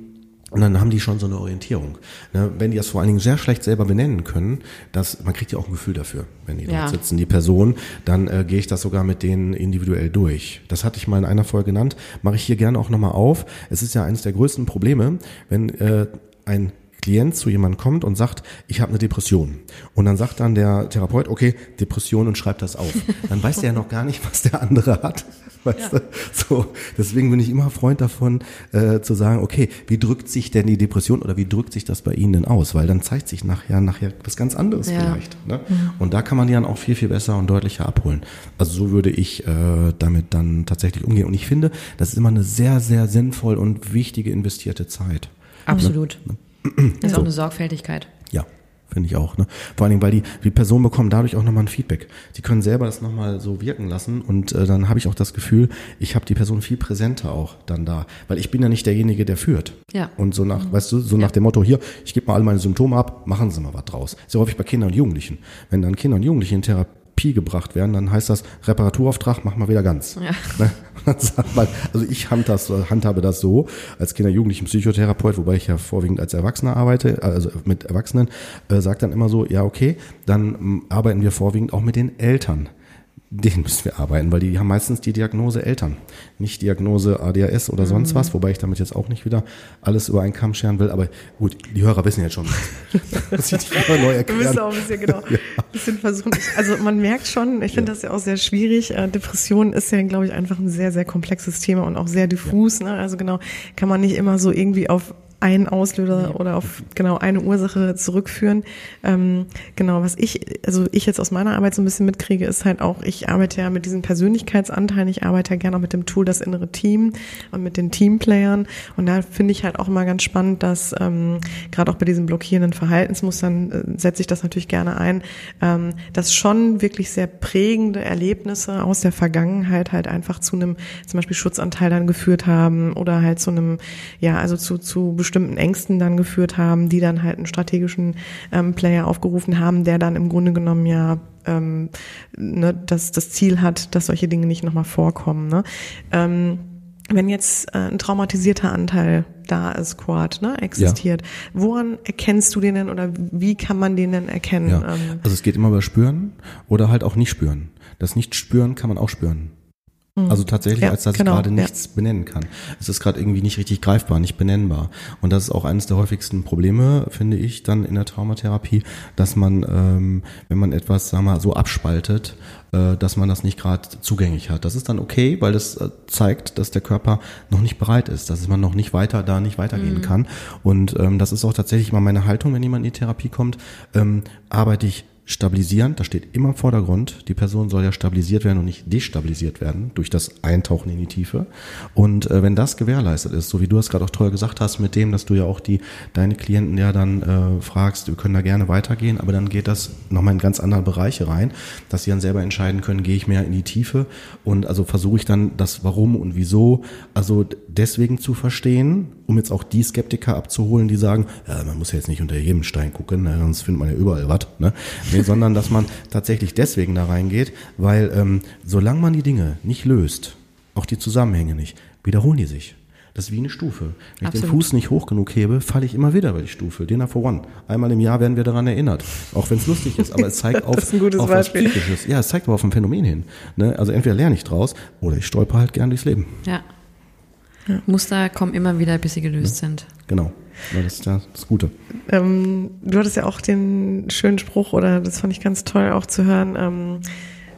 und dann haben die schon so eine Orientierung. Ne? Wenn die das vor allen Dingen sehr schlecht selber benennen können, dass man kriegt ja auch ein Gefühl dafür, wenn die ja. dort sitzen, die Person, dann äh, gehe ich das sogar mit denen individuell durch. Das hatte ich mal in einer Folge genannt, mache ich hier gerne auch nochmal auf. Es ist ja eines der größten Probleme, wenn äh, ein Klient zu jemandem kommt und sagt, ich habe eine Depression. Und dann sagt dann der Therapeut, okay, Depression und schreibt das auf. Dann weiß der ja noch gar nicht, was der andere hat. Weißt ja. du? So, deswegen bin ich immer Freund davon, äh, zu sagen, okay, wie drückt sich denn die Depression oder wie drückt sich das bei Ihnen denn aus? Weil dann zeigt sich nachher, nachher was ganz anderes ja. vielleicht. Ne? Mhm. Und da kann man die dann auch viel, viel besser und deutlicher abholen. Also so würde ich äh, damit dann tatsächlich umgehen. Und ich finde, das ist immer eine sehr, sehr sinnvoll und wichtige investierte Zeit. Absolut. Ne? Das ist auch eine Sorgfältigkeit. Ja. Finde ich auch. Ne? Vor allen Dingen, weil die, die Personen bekommen dadurch auch nochmal ein Feedback. Die können selber das nochmal so wirken lassen und äh, dann habe ich auch das Gefühl, ich habe die Person viel präsenter auch dann da. Weil ich bin ja nicht derjenige, der führt. Ja. Und so nach, mhm. weißt du, so ja. nach dem Motto, hier, ich gebe mal alle meine Symptome ab, machen Sie mal was draus. Ja häufig bei Kindern und Jugendlichen. Wenn dann Kinder und Jugendliche in Therapie Pi gebracht werden, dann heißt das Reparaturauftrag, mach mal wieder ganz. Ja. Ne? Also ich handhabe das so als Kinder-, Jugendlichen Psychotherapeut, wobei ich ja vorwiegend als Erwachsener arbeite, also mit Erwachsenen, äh, sagt dann immer so, ja okay, dann m, arbeiten wir vorwiegend auch mit den Eltern denen müssen wir arbeiten, weil die haben meistens die Diagnose Eltern, nicht Diagnose ADHS oder sonst mhm. was, wobei ich damit jetzt auch nicht wieder alles über einen Kamm scheren will, aber gut, die Hörer wissen jetzt schon, was ich immer neu erklären. Wir müssen auch ein bisschen, genau, ja. ein bisschen versuchen. Also man merkt schon, ich finde ja. das ja auch sehr schwierig. Äh, Depression ist ja, glaube ich, einfach ein sehr, sehr komplexes Thema und auch sehr diffus. Ja. Ne? Also genau, kann man nicht immer so irgendwie auf einen Auslöser oder auf genau eine Ursache zurückführen. Ähm, genau, was ich, also ich jetzt aus meiner Arbeit so ein bisschen mitkriege, ist halt auch, ich arbeite ja mit diesen Persönlichkeitsanteilen, ich arbeite ja gerne auch mit dem Tool das innere Team und mit den Teamplayern. Und da finde ich halt auch immer ganz spannend, dass ähm, gerade auch bei diesen blockierenden Verhaltensmustern äh, setze ich das natürlich gerne ein, ähm, dass schon wirklich sehr prägende Erlebnisse aus der Vergangenheit halt einfach zu einem zum Beispiel Schutzanteil dann geführt haben oder halt zu einem, ja, also zu, zu bestimmten Ängsten dann geführt haben, die dann halt einen strategischen ähm, Player aufgerufen haben, der dann im Grunde genommen ja ähm, ne, das, das Ziel hat, dass solche Dinge nicht nochmal vorkommen. Ne? Ähm, wenn jetzt äh, ein traumatisierter Anteil da ist, Quad, ne, existiert, ja. woran erkennst du den denn oder wie kann man den denn erkennen? Ja. Ähm, also es geht immer über Spüren oder halt auch nicht spüren. Das Nicht-Spüren kann man auch spüren. Mhm. Also tatsächlich, ja, als dass genau, ich gerade nichts ja. benennen kann. Es ist gerade irgendwie nicht richtig greifbar, nicht benennbar. Und das ist auch eines der häufigsten Probleme, finde ich, dann in der Traumatherapie, dass man, ähm, wenn man etwas, sagen wir mal, so abspaltet, äh, dass man das nicht gerade zugänglich hat. Das ist dann okay, weil das äh, zeigt, dass der Körper noch nicht bereit ist, dass man noch nicht weiter da nicht weitergehen mhm. kann. Und ähm, das ist auch tatsächlich mal meine Haltung, wenn jemand in die Therapie kommt, ähm, arbeite ich stabilisieren, das steht immer im Vordergrund. Die Person soll ja stabilisiert werden und nicht destabilisiert werden durch das Eintauchen in die Tiefe. Und äh, wenn das gewährleistet ist, so wie du es gerade auch toll gesagt hast, mit dem, dass du ja auch die deine Klienten ja dann äh, fragst, wir können da gerne weitergehen, aber dann geht das nochmal in ganz andere Bereiche rein, dass sie dann selber entscheiden können, gehe ich mehr in die Tiefe und also versuche ich dann das Warum und Wieso, also deswegen zu verstehen, um jetzt auch die Skeptiker abzuholen, die sagen, ja, man muss ja jetzt nicht unter jedem Stein gucken, ne, sonst findet man ja überall was. Ne? Nee, sondern dass man tatsächlich deswegen da reingeht, weil ähm, solange man die Dinge nicht löst, auch die Zusammenhänge nicht, wiederholen die sich. Das ist wie eine Stufe. Wenn Absolut. ich den Fuß nicht hoch genug hebe, falle ich immer wieder über die Stufe. Dinner for One. Einmal im Jahr werden wir daran erinnert. Auch wenn es lustig ist, aber es zeigt auf, auf was Psychisches. Ja, es zeigt aber auf ein Phänomen hin. Ne? Also entweder lerne ich draus oder ich stolper halt gern durchs Leben. Ja. Ja. Muster kommen immer wieder, bis sie gelöst ja. sind. Genau. Das ist ja das Gute. Ähm, du hattest ja auch den schönen Spruch, oder das fand ich ganz toll auch zu hören, ähm,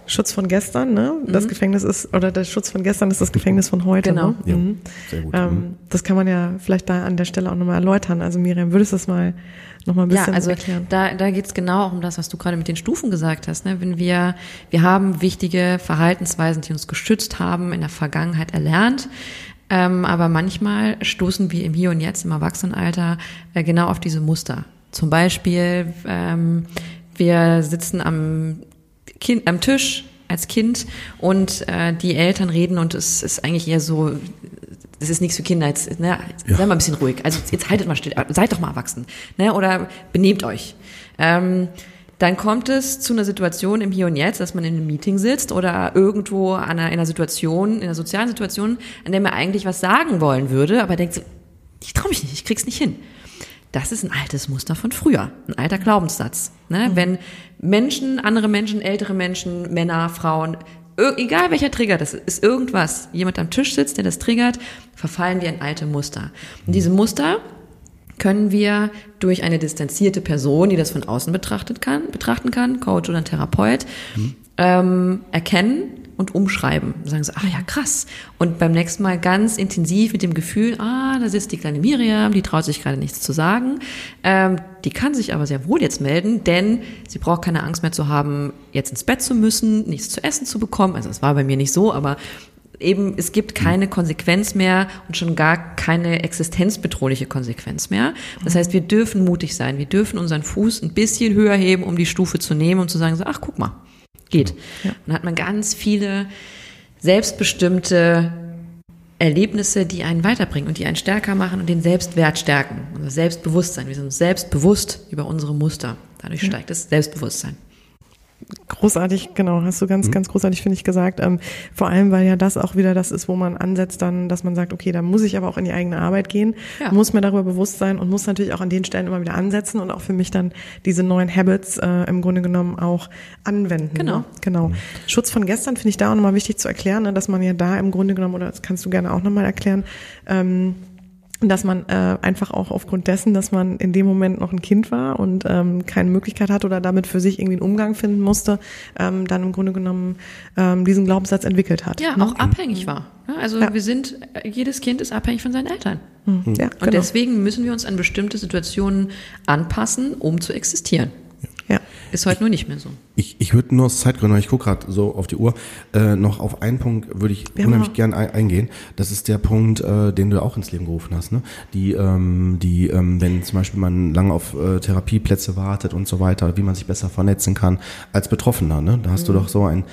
Schutz von gestern, ne? Das mhm. Gefängnis ist, oder der Schutz von gestern ist das Gefängnis von heute. Genau. Ne? Ja, mhm. sehr gut. Ähm, mhm. das kann man ja vielleicht da an der Stelle auch nochmal erläutern. Also Miriam, würdest du das mal nochmal ein bisschen ja, also erklären? Da, da geht es genau auch um das, was du gerade mit den Stufen gesagt hast. Ne? Wenn wir, wir haben wichtige Verhaltensweisen, die uns geschützt haben, in der Vergangenheit erlernt. Ähm, aber manchmal stoßen wir im Hier und Jetzt, im Erwachsenenalter, äh, genau auf diese Muster. Zum Beispiel, ähm, wir sitzen am, kind, am Tisch als Kind und äh, die Eltern reden und es ist eigentlich eher so, das ist nichts für Kinder, jetzt, ne, ja. sei mal ein bisschen ruhig. Also jetzt haltet mal still, seid doch mal erwachsen. Ne, oder benehmt euch. Ähm, dann kommt es zu einer Situation im Hier und Jetzt, dass man in einem Meeting sitzt oder irgendwo an einer, in einer Situation, in einer sozialen Situation, an der man eigentlich was sagen wollen würde, aber denkt so, ich traue mich nicht, ich krieg's nicht hin. Das ist ein altes Muster von früher, ein alter Glaubenssatz. Ne? Mhm. Wenn Menschen, andere Menschen, ältere Menschen, Männer, Frauen, egal welcher Trigger das ist, ist irgendwas, jemand am Tisch sitzt, der das triggert, verfallen wir in alte Muster. Und diese Muster können wir durch eine distanzierte Person, die das von außen betrachtet kann, betrachten kann, Coach oder Therapeut, mhm. ähm, erkennen und umschreiben. Und sagen sie, ach ja, krass. Und beim nächsten Mal ganz intensiv mit dem Gefühl, ah, da sitzt die kleine Miriam, die traut sich gerade nichts zu sagen. Ähm, die kann sich aber sehr wohl jetzt melden, denn sie braucht keine Angst mehr zu haben, jetzt ins Bett zu müssen, nichts zu essen zu bekommen. Also das war bei mir nicht so, aber eben, es gibt keine Konsequenz mehr und schon gar keine existenzbedrohliche Konsequenz mehr. Das heißt, wir dürfen mutig sein. Wir dürfen unseren Fuß ein bisschen höher heben, um die Stufe zu nehmen und zu sagen, so, ach, guck mal, geht. Ja. Und dann hat man ganz viele selbstbestimmte Erlebnisse, die einen weiterbringen und die einen stärker machen und den Selbstwert stärken. Unser Selbstbewusstsein. Wir sind selbstbewusst über unsere Muster. Dadurch ja. steigt das Selbstbewusstsein. Großartig, genau, hast du ganz, mhm. ganz großartig, finde ich, gesagt. Ähm, vor allem, weil ja das auch wieder das ist, wo man ansetzt dann, dass man sagt, okay, da muss ich aber auch in die eigene Arbeit gehen, ja. muss mir darüber bewusst sein und muss natürlich auch an den Stellen immer wieder ansetzen und auch für mich dann diese neuen Habits äh, im Grunde genommen auch anwenden. Genau. Ne? Genau. Mhm. Schutz von gestern finde ich da auch nochmal wichtig zu erklären, ne, dass man ja da im Grunde genommen, oder das kannst du gerne auch nochmal erklären, ähm, dass man äh, einfach auch aufgrund dessen, dass man in dem Moment noch ein Kind war und ähm, keine Möglichkeit hat oder damit für sich irgendwie einen Umgang finden musste, ähm, dann im Grunde genommen ähm, diesen Glaubenssatz entwickelt hat. Ja, ne? auch abhängig war. Also ja. wir sind, jedes Kind ist abhängig von seinen Eltern. Mhm. Ja, und genau. deswegen müssen wir uns an bestimmte Situationen anpassen, um zu existieren. Ist heute nur nicht mehr so. Ich, ich würde nur aus Zeitgründen, ich gucke gerade so auf die Uhr, äh, noch auf einen Punkt würde ich Wir unheimlich gern eingehen. Das ist der Punkt, äh, den du auch ins Leben gerufen hast. Ne? Die, ähm, die ähm, wenn zum Beispiel man lange auf äh, Therapieplätze wartet und so weiter, wie man sich besser vernetzen kann als Betroffener. Ne? Da hast mhm. du doch so ein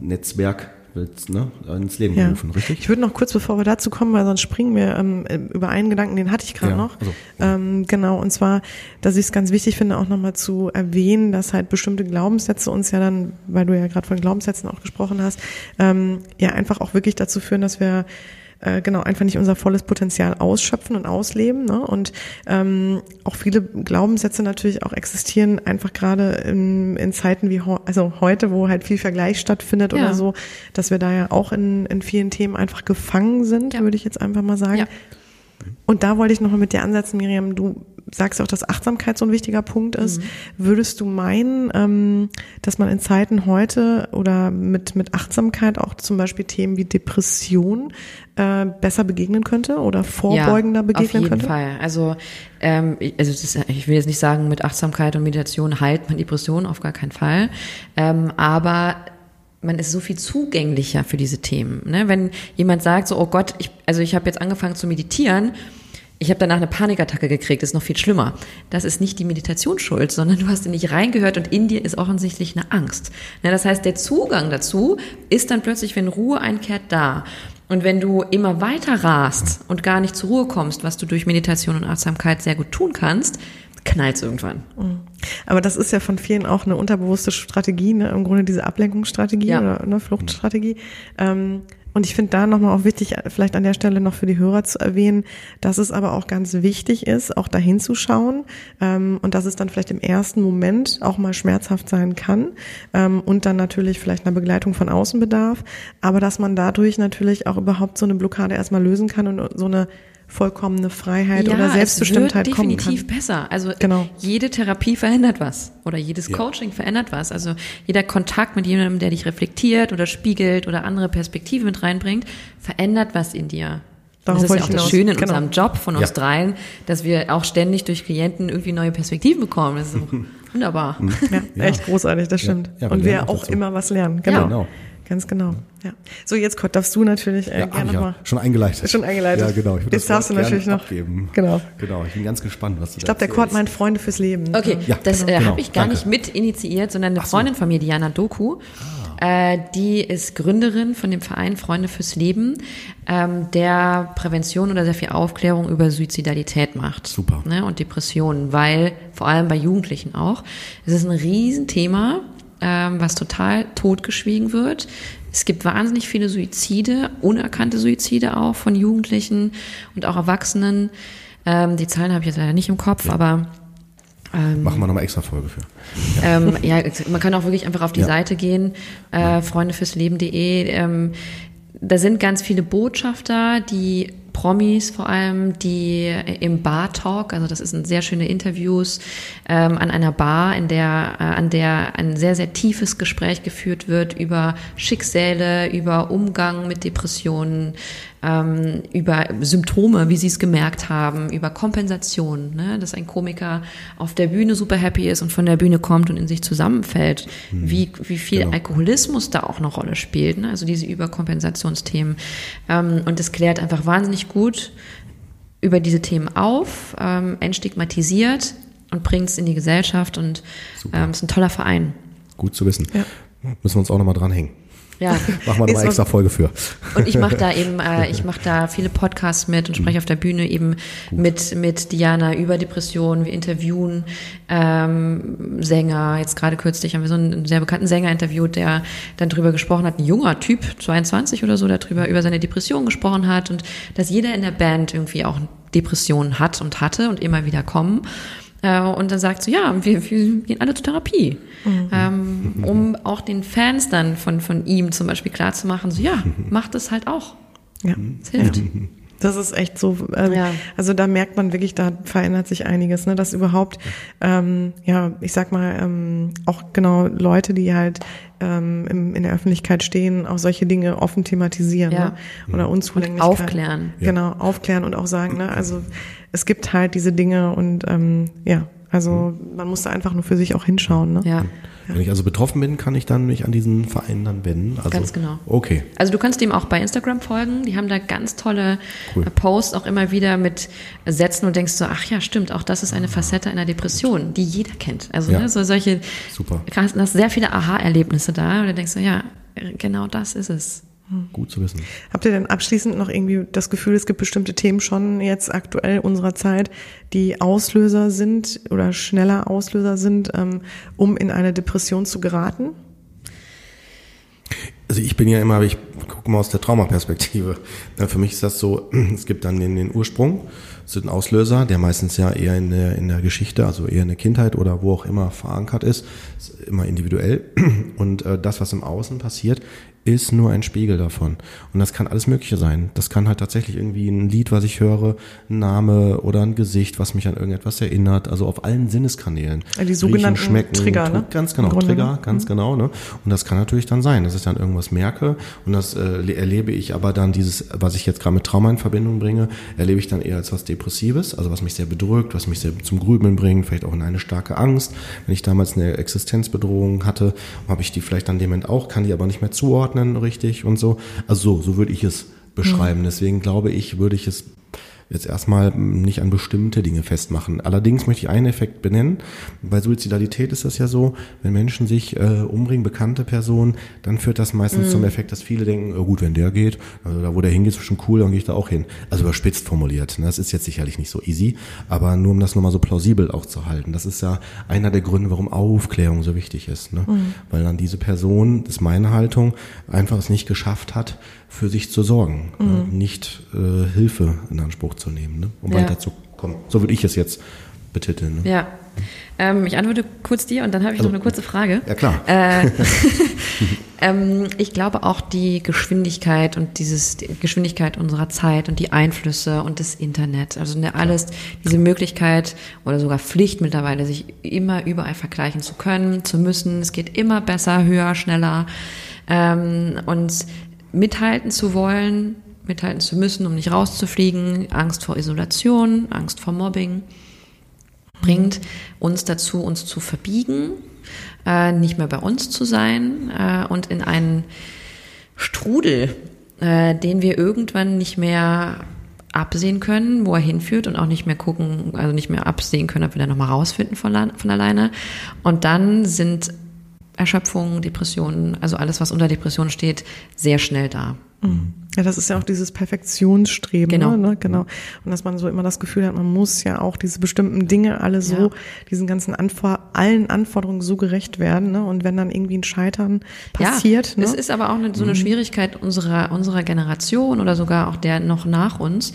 Netzwerk willst, ne, ins Leben ja. rufen, richtig? Ich würde noch kurz, bevor wir dazu kommen, weil sonst springen wir ähm, über einen Gedanken, den hatte ich gerade ja, noch. Also, ähm, genau, und zwar, dass ich es ganz wichtig finde, auch nochmal zu erwähnen, dass halt bestimmte Glaubenssätze uns ja dann, weil du ja gerade von Glaubenssätzen auch gesprochen hast, ähm, ja einfach auch wirklich dazu führen, dass wir äh, genau einfach nicht unser volles Potenzial ausschöpfen und ausleben. Ne? Und ähm, auch viele Glaubenssätze natürlich auch existieren, einfach gerade in, in Zeiten wie also heute, wo halt viel Vergleich stattfindet ja. oder so, dass wir da ja auch in, in vielen Themen einfach gefangen sind, ja. würde ich jetzt einfach mal sagen. Ja. Und da wollte ich nochmal mit dir ansetzen, Miriam. Du sagst auch, dass Achtsamkeit so ein wichtiger Punkt ist. Mhm. Würdest du meinen, ähm, dass man in Zeiten heute oder mit, mit Achtsamkeit auch zum Beispiel Themen wie Depression äh, besser begegnen könnte oder vorbeugender ja, begegnen könnte? Auf jeden Fall. Also, ähm, also das, ich will jetzt nicht sagen, mit Achtsamkeit und Meditation heilt man Depression, auf gar keinen Fall. Ähm, aber man ist so viel zugänglicher für diese Themen. Ne? Wenn jemand sagt so, oh Gott, ich, also ich habe jetzt angefangen zu meditieren, ich habe danach eine Panikattacke gekriegt, das ist noch viel schlimmer. Das ist nicht die Meditation schuld, sondern du hast in dich reingehört und in dir ist offensichtlich eine Angst. Das heißt, der Zugang dazu ist dann plötzlich, wenn Ruhe einkehrt, da. Und wenn du immer weiter rast und gar nicht zur Ruhe kommst, was du durch Meditation und Achtsamkeit sehr gut tun kannst, knallt es irgendwann. Mhm. Aber das ist ja von vielen auch eine unterbewusste Strategie, ne? im Grunde diese Ablenkungsstrategie ja. oder eine Fluchtstrategie. Ähm, und ich finde da nochmal auch wichtig, vielleicht an der Stelle noch für die Hörer zu erwähnen, dass es aber auch ganz wichtig ist, auch dahin zu schauen ähm, und dass es dann vielleicht im ersten Moment auch mal schmerzhaft sein kann ähm, und dann natürlich vielleicht eine Begleitung von außen bedarf, aber dass man dadurch natürlich auch überhaupt so eine Blockade erstmal lösen kann und so eine vollkommene Freiheit ja, oder Selbstbestimmtheit es wird kommen definitiv besser. Also genau. jede Therapie verändert was oder jedes ja. Coaching verändert was. Also jeder Kontakt mit jemandem, der dich reflektiert oder spiegelt oder andere Perspektive mit reinbringt, verändert was in dir. Darauf das ist ja auch das Schöne in genau. unserem Job von uns ja. dreien, dass wir auch ständig durch Klienten irgendwie neue Perspektiven bekommen. Das ist so wunderbar. Ja, echt großartig, das stimmt. Und wir auch dazu. immer was lernen. Genau. genau. Ganz genau. Ja. So, jetzt Gott, darfst du natürlich äh, ja, gerne nochmal. Schon eingeleitet. Schon eingeleitet. Ja, genau. Ich jetzt darfst du natürlich noch. Abgeben. Genau. Genau. Ich bin ganz gespannt, was du Ich glaube, der Kurt meint Freunde fürs Leben. Okay, ja, das genau. äh, habe ich gar Danke. nicht mit initiiert, sondern eine Freundin so. von mir, Diana Doku. Ah. Äh, die ist Gründerin von dem Verein Freunde fürs Leben, ähm, der Prävention oder sehr viel Aufklärung über Suizidalität macht. Super. Ne, und Depressionen, weil vor allem bei Jugendlichen auch. Es ist ein Riesenthema ähm, was total totgeschwiegen wird. Es gibt wahnsinnig viele Suizide, unerkannte Suizide auch von Jugendlichen und auch Erwachsenen. Ähm, die Zahlen habe ich jetzt leider nicht im Kopf, ja. aber ähm, Machen wir nochmal extra Folge für. Ja. Ähm, ja, man kann auch wirklich einfach auf die ja. Seite gehen, äh, freundefürs Leben.de. Ähm, da sind ganz viele Botschafter, die Promis vor allem, die im Bar Talk, also das sind sehr schöne Interviews ähm, an einer Bar, in der äh, an der ein sehr sehr tiefes Gespräch geführt wird über Schicksale, über Umgang mit Depressionen, ähm, über Symptome, wie sie es gemerkt haben, über Kompensation, ne? dass ein Komiker auf der Bühne super happy ist und von der Bühne kommt und in sich zusammenfällt, mhm. wie, wie viel genau. Alkoholismus da auch eine Rolle spielt, ne? also diese Überkompensationsthemen. Ähm, und das klärt einfach wahnsinnig gut über diese Themen auf, ähm, entstigmatisiert und bringt es in die Gesellschaft und ähm, ist ein toller Verein. Gut zu wissen. Ja. Müssen wir uns auch nochmal dranhängen. Ja. Machen wir nochmal extra Folge für. Und ich mache da eben, äh, ich mache da viele Podcasts mit und spreche auf der Bühne eben mit, mit Diana über Depressionen. Wir interviewen ähm, Sänger. Jetzt gerade kürzlich haben wir so einen sehr bekannten Sänger interviewt, der dann drüber gesprochen hat, ein junger Typ, 22 oder so, der drüber über seine Depression gesprochen hat und dass jeder in der Band irgendwie auch Depressionen hat und hatte und immer wieder kommen. Äh, und dann sagt so, ja, wir, wir gehen alle zur Therapie. Mhm. Ähm, um auch den Fans dann von, von ihm zum Beispiel klarzumachen, so ja, macht es halt auch. Ja. Es hilft. Ja. Das ist echt so, ähm, ja. also da merkt man wirklich, da verändert sich einiges, ne, dass überhaupt, ähm, ja, ich sag mal, ähm, auch genau Leute, die halt ähm, im, in der Öffentlichkeit stehen, auch solche Dinge offen thematisieren ja. ne? oder Unzulänglichkeit. Und aufklären. Genau, aufklären und auch sagen, ne, also es gibt halt diese Dinge und ähm, ja, also man muss da einfach nur für sich auch hinschauen. Ne? Ja. Wenn ich also betroffen bin, kann ich dann mich an diesen Verein dann wenden. Also, ganz genau. Okay. Also du kannst dem auch bei Instagram folgen. Die haben da ganz tolle cool. Posts auch immer wieder mit Sätzen und denkst so, ach ja, stimmt, auch das ist eine Facette einer Depression, die jeder kennt. Also ja. ne, so solche, Super. Du hast sehr viele Aha-Erlebnisse da und du denkst so, ja, genau das ist es. Gut zu wissen. Habt ihr denn abschließend noch irgendwie das Gefühl, es gibt bestimmte Themen schon jetzt aktuell unserer Zeit, die Auslöser sind oder schneller Auslöser sind, ähm, um in eine Depression zu geraten? Also ich bin ja immer, ich gucke mal aus der Traumaperspektive. Für mich ist das so, es gibt dann den, den Ursprung, es ist ein Auslöser, der meistens ja eher in der, in der Geschichte, also eher in der Kindheit oder wo auch immer verankert ist, ist immer individuell. Und äh, das, was im Außen passiert, ist nur ein Spiegel davon. Und das kann alles Mögliche sein. Das kann halt tatsächlich irgendwie ein Lied, was ich höre, ein Name oder ein Gesicht, was mich an irgendetwas erinnert. Also auf allen Sinneskanälen. Die sogenannten Riechen, schmecken, Trigger, ne? Ganz genau, Trigger, ganz mhm. genau. Ne? Und das kann natürlich dann sein, dass ich dann irgendwas merke und das äh, erlebe ich aber dann dieses, was ich jetzt gerade mit Trauma in Verbindung bringe, erlebe ich dann eher als was Depressives, also was mich sehr bedrückt, was mich sehr zum Grübeln bringt, vielleicht auch in eine starke Angst. Wenn ich damals eine Existenzbedrohung hatte, habe ich die vielleicht dann dem auch, kann die aber nicht mehr zuordnen zuordnen richtig und so. Also so, so würde ich es beschreiben. Mhm. Deswegen glaube ich, würde ich es jetzt erstmal nicht an bestimmte Dinge festmachen. Allerdings möchte ich einen Effekt benennen. Bei Suizidalität ist das ja so, wenn Menschen sich äh, umbringen, bekannte Personen, dann führt das meistens mhm. zum Effekt, dass viele denken, oh gut, wenn der geht, also da wo der hingeht, ist bestimmt cool, dann gehe ich da auch hin. Also überspitzt formuliert. Ne? Das ist jetzt sicherlich nicht so easy, aber nur um das nochmal so plausibel auch zu halten. Das ist ja einer der Gründe, warum Aufklärung so wichtig ist. Ne? Mhm. Weil dann diese Person, das ist meine Haltung, einfach es nicht geschafft hat, für sich zu sorgen, mhm. ne? nicht äh, Hilfe in Anspruch zu nehmen, ne? um ja. weiterzukommen. So würde ich es jetzt betiteln. Ne? Ja. Ähm, ich antworte kurz dir und dann habe ich also, noch eine kurze Frage. Ja, klar. Äh, ähm, ich glaube auch die Geschwindigkeit und dieses die Geschwindigkeit unserer Zeit und die Einflüsse und das Internet, also ne, alles, diese Möglichkeit oder sogar Pflicht mittlerweile, sich immer überall vergleichen zu können, zu müssen. Es geht immer besser, höher, schneller. Ähm, und mithalten zu wollen, mithalten zu müssen, um nicht rauszufliegen, Angst vor Isolation, Angst vor Mobbing, bringt uns dazu, uns zu verbiegen, äh, nicht mehr bei uns zu sein äh, und in einen Strudel, äh, den wir irgendwann nicht mehr absehen können, wo er hinführt und auch nicht mehr gucken, also nicht mehr absehen können, ob wir da nochmal rausfinden von, von alleine. Und dann sind Erschöpfung, Depressionen, also alles, was unter Depression steht, sehr schnell da. Mhm. Ja, das ist ja auch dieses Perfektionsstreben, genau. Ne? genau. Und dass man so immer das Gefühl hat, man muss ja auch diese bestimmten Dinge alle so, ja. diesen ganzen Anfor allen Anforderungen so gerecht werden. Ne? Und wenn dann irgendwie ein Scheitern passiert. Ja, ne? es ist aber auch eine, so eine mhm. Schwierigkeit unserer, unserer Generation oder sogar auch der noch nach uns,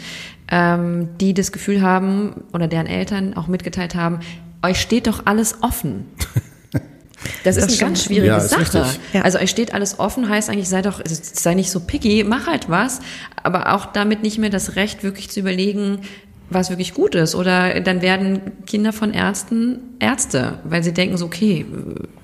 ähm, die das Gefühl haben oder deren Eltern auch mitgeteilt haben, euch steht doch alles offen. Das ist Das eine ganz schwierige Ja, ist Sache. Ja. Also euch steht alles offen, heißt eigentlich, sei doch, also sei nicht so picky, mach halt was, aber auch damit nicht mehr das Recht, wirklich zu überlegen, was wirklich gut ist. Oder dann werden Kinder von Ärzten Ärzte, weil sie denken so, okay,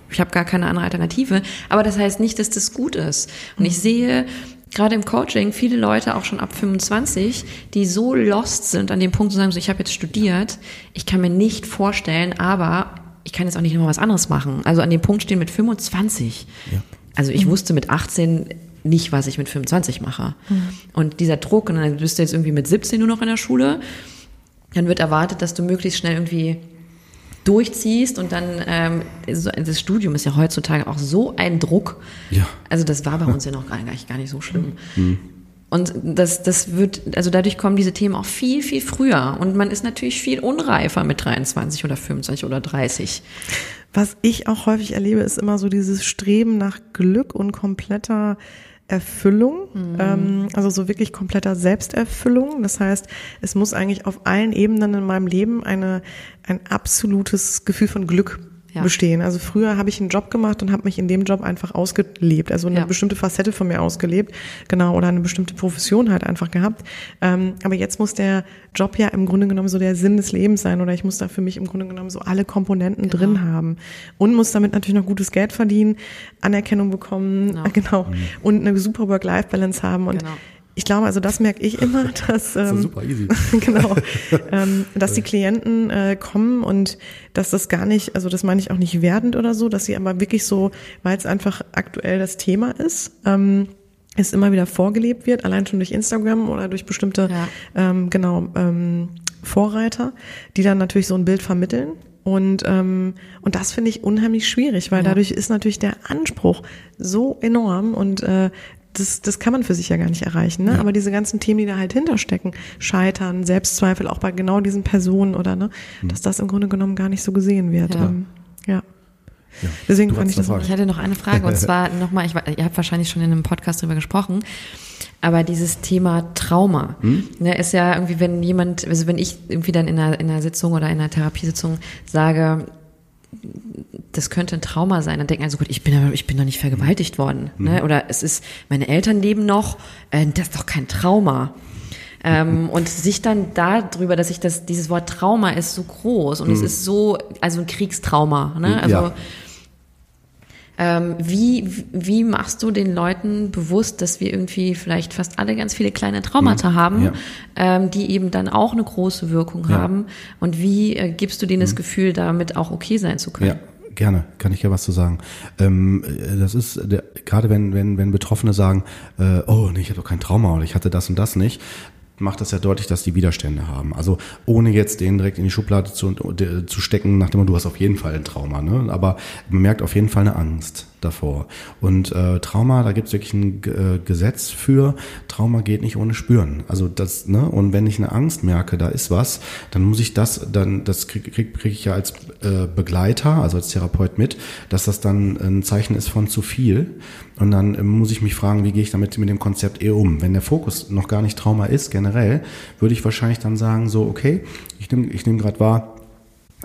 ich habe gar keine andere Alternative. Aber das heißt nicht, dass das gut ist. Und ich sehe gerade im Coaching viele Leute auch schon ab 25, die so lost sind an dem Punkt zu sagen, so ich habe jetzt studiert, ich kann mir nicht vorstellen, aber ich kann jetzt auch nicht noch was anderes machen. Also an dem Punkt stehen mit 25. Also ich wusste mit 18 nicht, was ich mit 25 mache. Und dieser Druck, und dann bist du jetzt irgendwie mit 17 nur noch in der Schule, dann wird erwartet, dass du möglichst schnell irgendwie durchziehst und dann ähm, so, das Studium ist ja heutzutage auch so ein Druck. Ja. Also das war bei uns ja noch gar nicht, gar nicht so schlimm. Und das, das wird, also dadurch kommen diese Themen auch viel, viel früher. Und man ist natürlich viel unreifer mit 23 oder 25 oder 30. Was ich auch häufig erlebe, ist immer so dieses Streben nach Glück und kompletter Erfüllung, ähm, also so wirklich kompletter Selbsterfüllung. Das heißt, es muss eigentlich auf allen Ebenen in meinem Leben eine, ein absolutes Gefühl von Glück Ja. bestehen. Also früher habe ich einen Job gemacht und habe mich in dem Job einfach ausgelebt, also eine Ja. bestimmte Facette von mir ausgelebt, genau, oder eine bestimmte Profession halt einfach gehabt. Ähm, aber jetzt muss der Job ja im Grunde genommen so der Sinn des Lebens sein oder ich muss da für mich im Grunde genommen so alle Komponenten Genau. drin haben und muss damit natürlich noch gutes Geld verdienen, Anerkennung bekommen, Genau. genau, und eine super Work-Life-Balance haben und Genau. Ich glaube, also das merke ich immer, dass Das ist ähm, super easy. genau, ähm, dass die Klienten äh, kommen und dass das gar nicht, also das meine ich auch nicht werdend oder so, dass sie aber wirklich so, weil es einfach aktuell das Thema ist, ähm, es immer wieder vorgelebt wird, allein schon durch Instagram oder durch bestimmte, Ja. ähm, genau, ähm, Vorreiter, die dann natürlich so ein Bild vermitteln. Und, ähm, und das finde ich unheimlich schwierig, weil Ja. dadurch ist natürlich der Anspruch so enorm und äh, das, das kann man für sich ja gar nicht erreichen. Ne? Ja. Aber diese ganzen Themen, die da halt hinterstecken, Scheitern, Selbstzweifel, auch bei genau diesen Personen oder ne, dass das im Grunde genommen gar nicht so gesehen wird. Ja. Ähm, ja. Deswegen Du fand ich das Ich hatte noch eine Frage und zwar nochmal, ich, ihr habt wahrscheinlich schon in einem Podcast drüber gesprochen, aber dieses Thema Trauma ne, ist ja irgendwie, wenn jemand, also wenn ich irgendwie dann in einer, in einer Sitzung oder in einer Therapiesitzung sage, das könnte ein Trauma sein, dann denken also gut, ich bin aber, ich bin doch nicht vergewaltigt worden, ne? oder es ist, meine Eltern leben noch, äh, das ist doch kein Trauma. Ähm, und sich dann darüber, dass ich das, dieses Wort Trauma ist so groß und es ist so, also ein Kriegstrauma, ne? Also Ja. Ähm, wie, wie machst du den Leuten bewusst, dass wir irgendwie vielleicht fast alle ganz viele kleine Traumata haben, Mhm. Ja. ähm, die eben dann auch eine große Wirkung Ja. haben? Und wie äh, gibst du denen das Gefühl, damit auch okay sein zu können? Ja, gerne, kann ich ja was zu sagen. Ähm, äh, das ist der, gerade wenn wenn wenn Betroffene sagen, äh, oh nee, ich habe doch kein Trauma oder ich hatte das und das nicht, macht das ja deutlich, dass die Widerstände haben. Also ohne jetzt den direkt in die Schublade zu, äh, zu stecken, nach dem Motto, du hast auf jeden Fall ein Trauma, ne? Aber man merkt auf jeden Fall eine Angst davor. Und äh, Trauma, da gibt es wirklich ein äh, Gesetz für, Trauma geht nicht ohne Spüren. Also das, ne? Und wenn ich eine Angst merke, da ist was, dann muss ich das, dann, das kriege krieg, krieg ich ja als äh, Begleiter, also als Therapeut mit, dass das dann ein Zeichen ist von zu viel. Und dann äh, muss ich mich fragen, wie gehe ich damit mit dem Konzept eher um? Wenn der Fokus noch gar nicht Trauma ist, generell, würde ich wahrscheinlich dann sagen, so, okay, ich nehme ich nehm gerade wahr,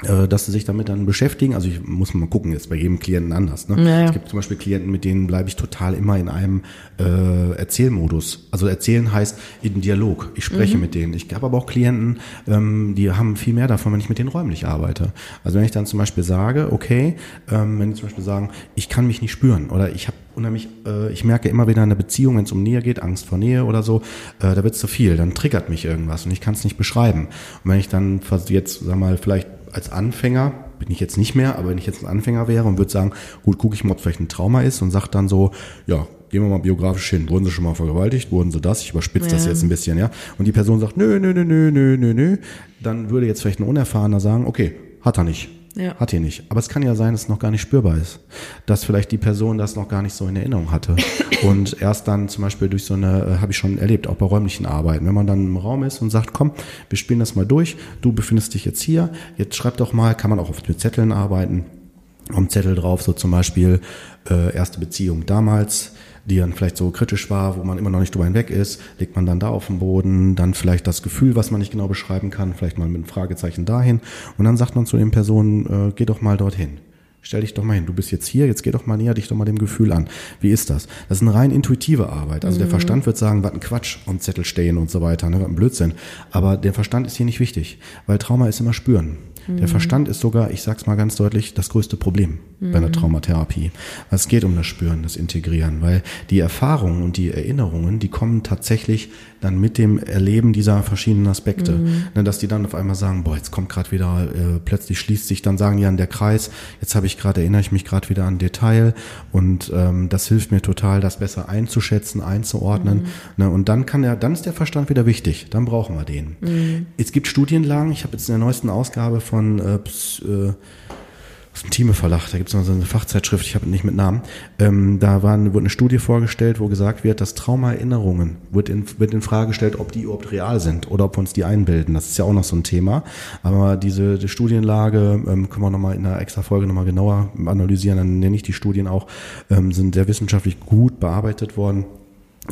dass sie sich damit dann beschäftigen. Also ich muss mal gucken, jetzt bei jedem Klienten anders. Ne? Ja, ja. Es gibt zum Beispiel Klienten, mit denen bleibe ich total immer in einem äh, Erzählmodus. Also erzählen heißt in Dialog. Ich spreche Mhm. mit denen. Ich habe aber auch Klienten, ähm, die haben viel mehr davon, wenn ich mit denen räumlich arbeite. Also wenn ich dann zum Beispiel sage, okay, ähm, wenn die zum Beispiel sagen, ich kann mich nicht spüren oder ich habe unheimlich, äh, ich merke immer wieder in einer Beziehung, wenn es um Nähe geht, Angst vor Nähe oder so, äh, da wird es zu viel, dann triggert mich irgendwas und ich kann es nicht beschreiben. Und wenn ich dann jetzt, sag mal, vielleicht als Anfänger, bin ich jetzt nicht mehr, aber wenn ich jetzt ein Anfänger wäre und würde sagen, gut, gucke ich mal, ob es vielleicht ein Trauma ist und sage dann so, ja, gehen wir mal biografisch hin, wurden sie schon mal vergewaltigt, wurden sie das, ich überspitze das Ja. jetzt ein bisschen, ja, und die Person sagt, nö, nö, nö, nö, nö, nö, nö, dann würde jetzt vielleicht ein Unerfahrener sagen, okay, hat er nicht. Ja. Hat er nicht. Aber es kann ja sein, dass es noch gar nicht spürbar ist. Dass vielleicht die Person das noch gar nicht so in Erinnerung hatte. Und erst dann zum Beispiel durch so eine, äh, habe ich schon erlebt, auch bei räumlichen Arbeiten, wenn man dann im Raum ist und sagt, komm, wir spielen das mal durch, du befindest dich jetzt hier, jetzt schreib doch mal, kann man auch oft mit Zetteln arbeiten, am Zettel drauf, so zum Beispiel äh, erste Beziehung damals, die dann vielleicht so kritisch war, wo man immer noch nicht drüber hinweg ist, legt man dann da auf den Boden, dann vielleicht das Gefühl, was man nicht genau beschreiben kann, vielleicht mal mit einem Fragezeichen dahin und dann sagt man zu den Personen, äh, geh doch mal dorthin. Stell dich doch mal hin, du bist jetzt hier, jetzt geh doch mal näher dich doch mal dem Gefühl an. Wie ist das? Das ist eine rein intuitive Arbeit. Also mhm. der Verstand wird sagen, was ein Quatsch und Zettel stehen und so weiter, ne, was ein Blödsinn. Aber der Verstand ist hier nicht wichtig, weil Trauma ist immer spüren. Der mhm. Verstand ist sogar, ich sag's mal ganz deutlich, das größte Problem mhm. bei einer Traumatherapie. Es geht um das Spüren, das Integrieren, weil die Erfahrungen und die Erinnerungen, die kommen tatsächlich dann mit dem Erleben dieser verschiedenen Aspekte. Mhm. Ne, dass die dann auf einmal sagen, boah, jetzt kommt gerade wieder, äh, plötzlich schließt sich, dann sagen die an der Kreis, jetzt habe ich gerade, erinnere ich mich gerade wieder an Detail und ähm, das hilft mir total, das besser einzuschätzen, einzuordnen. Mhm. Ne, und dann kann er, dann ist der Verstand wieder wichtig, dann brauchen wir den. Mhm. Es gibt Studienlagen, ich habe jetzt in der neuesten Ausgabe von äh, äh, aus dem Thieme Verlag, da gibt es noch so eine Fachzeitschrift, ich habe nicht mit Namen, ähm, da waren, wurde eine Studie vorgestellt, wo gesagt wird, dass Traumaerinnerungen, wird in, wird in Frage gestellt, ob die überhaupt real sind oder ob wir uns die einbilden. Das ist ja auch noch so ein Thema. Aber diese die Studienlage ähm, können wir nochmal in einer extra Folge nochmal genauer analysieren, dann nenne ich die Studien auch, ähm, sind sehr wissenschaftlich gut bearbeitet worden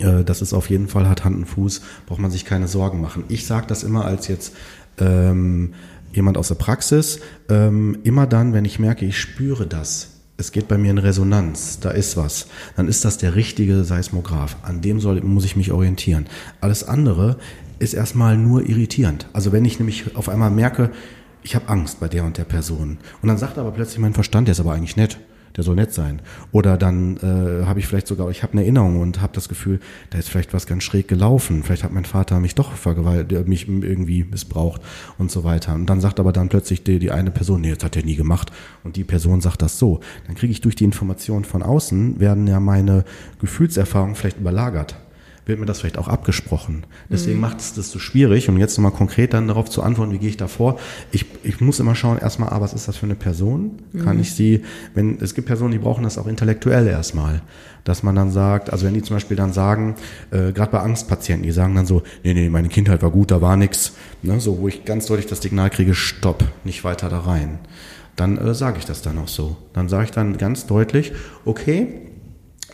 äh, das ist auf jeden Fall hat Hand und Fuß, braucht man sich keine Sorgen machen. Ich sage das immer als jetzt ähm, jemand aus der Praxis, ähm, immer dann, wenn ich merke, ich spüre das, es geht bei mir in Resonanz, da ist was, dann ist das der richtige Seismograph. An dem soll, muss ich mich orientieren. Alles andere ist erstmal nur irritierend. Also wenn ich nämlich auf einmal merke, ich habe Angst bei der und der Person. Und dann sagt aber plötzlich mein Verstand, der ist aber eigentlich nett der soll nett sein. Oder dann äh, habe ich vielleicht sogar, ich habe eine Erinnerung und habe das Gefühl, da ist vielleicht was ganz schräg gelaufen. Vielleicht hat mein Vater mich doch vergewaltigt, mich irgendwie missbraucht und so weiter. Und dann sagt aber dann plötzlich die, die eine Person, nee, das hat er nie gemacht. Und die Person sagt das so. Dann kriege ich durch die Informationen von außen, werden ja meine Gefühlserfahrungen vielleicht überlagert wird mir das vielleicht auch abgesprochen. Deswegen mhm. macht es das so schwierig. Und jetzt nochmal konkret dann darauf zu antworten, wie gehe ich da vor? Ich, ich muss immer schauen, erstmal, ah, was ist das für eine Person? Mhm. Kann ich sie, wenn, es gibt Personen, die brauchen das auch intellektuell erstmal. Dass man dann sagt, also wenn die zum Beispiel dann sagen, äh, gerade bei Angstpatienten, die sagen dann so, nee, nee, meine Kindheit war gut, da war nichts. Ne, so, wo ich ganz deutlich das Signal kriege, stopp, nicht weiter da rein. Dann äh, sage ich das dann auch so. Dann sage ich dann ganz deutlich, okay,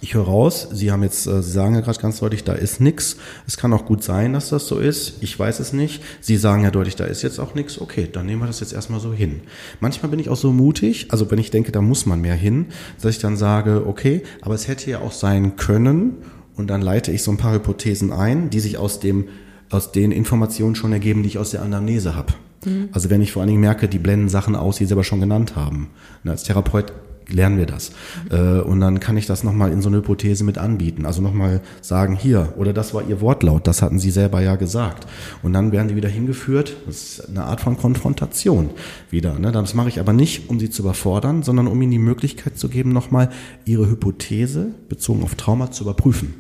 ich höre raus, Sie haben jetzt, äh, Sie sagen ja gerade ganz deutlich, da ist nichts. Es kann auch gut sein, dass das so ist. Ich weiß es nicht. Sie sagen ja deutlich, da ist jetzt auch nichts. Okay, dann nehmen wir das jetzt erstmal so hin. Manchmal bin ich auch so mutig, also wenn ich denke, da muss man mehr hin, dass ich dann sage, okay, aber es hätte ja auch sein können und dann leite ich so ein paar Hypothesen ein, die sich aus dem, aus den Informationen schon ergeben, die ich aus der Anamnese habe. Mhm. Also wenn ich vor allen Dingen merke, die blenden Sachen aus, die sie aber schon genannt haben. Und als Therapeut lernen wir das. Mhm. und dann kann ich das nochmal in so eine Hypothese mit anbieten. Also nochmal sagen, hier, oder das war Ihr Wortlaut, das hatten Sie selber ja gesagt. Und dann werden die wieder hingeführt. Das ist eine Art von Konfrontation wieder. Ne? Das mache ich aber nicht, um Sie zu überfordern, sondern um Ihnen die Möglichkeit zu geben, nochmal Ihre Hypothese bezogen auf Trauma zu überprüfen.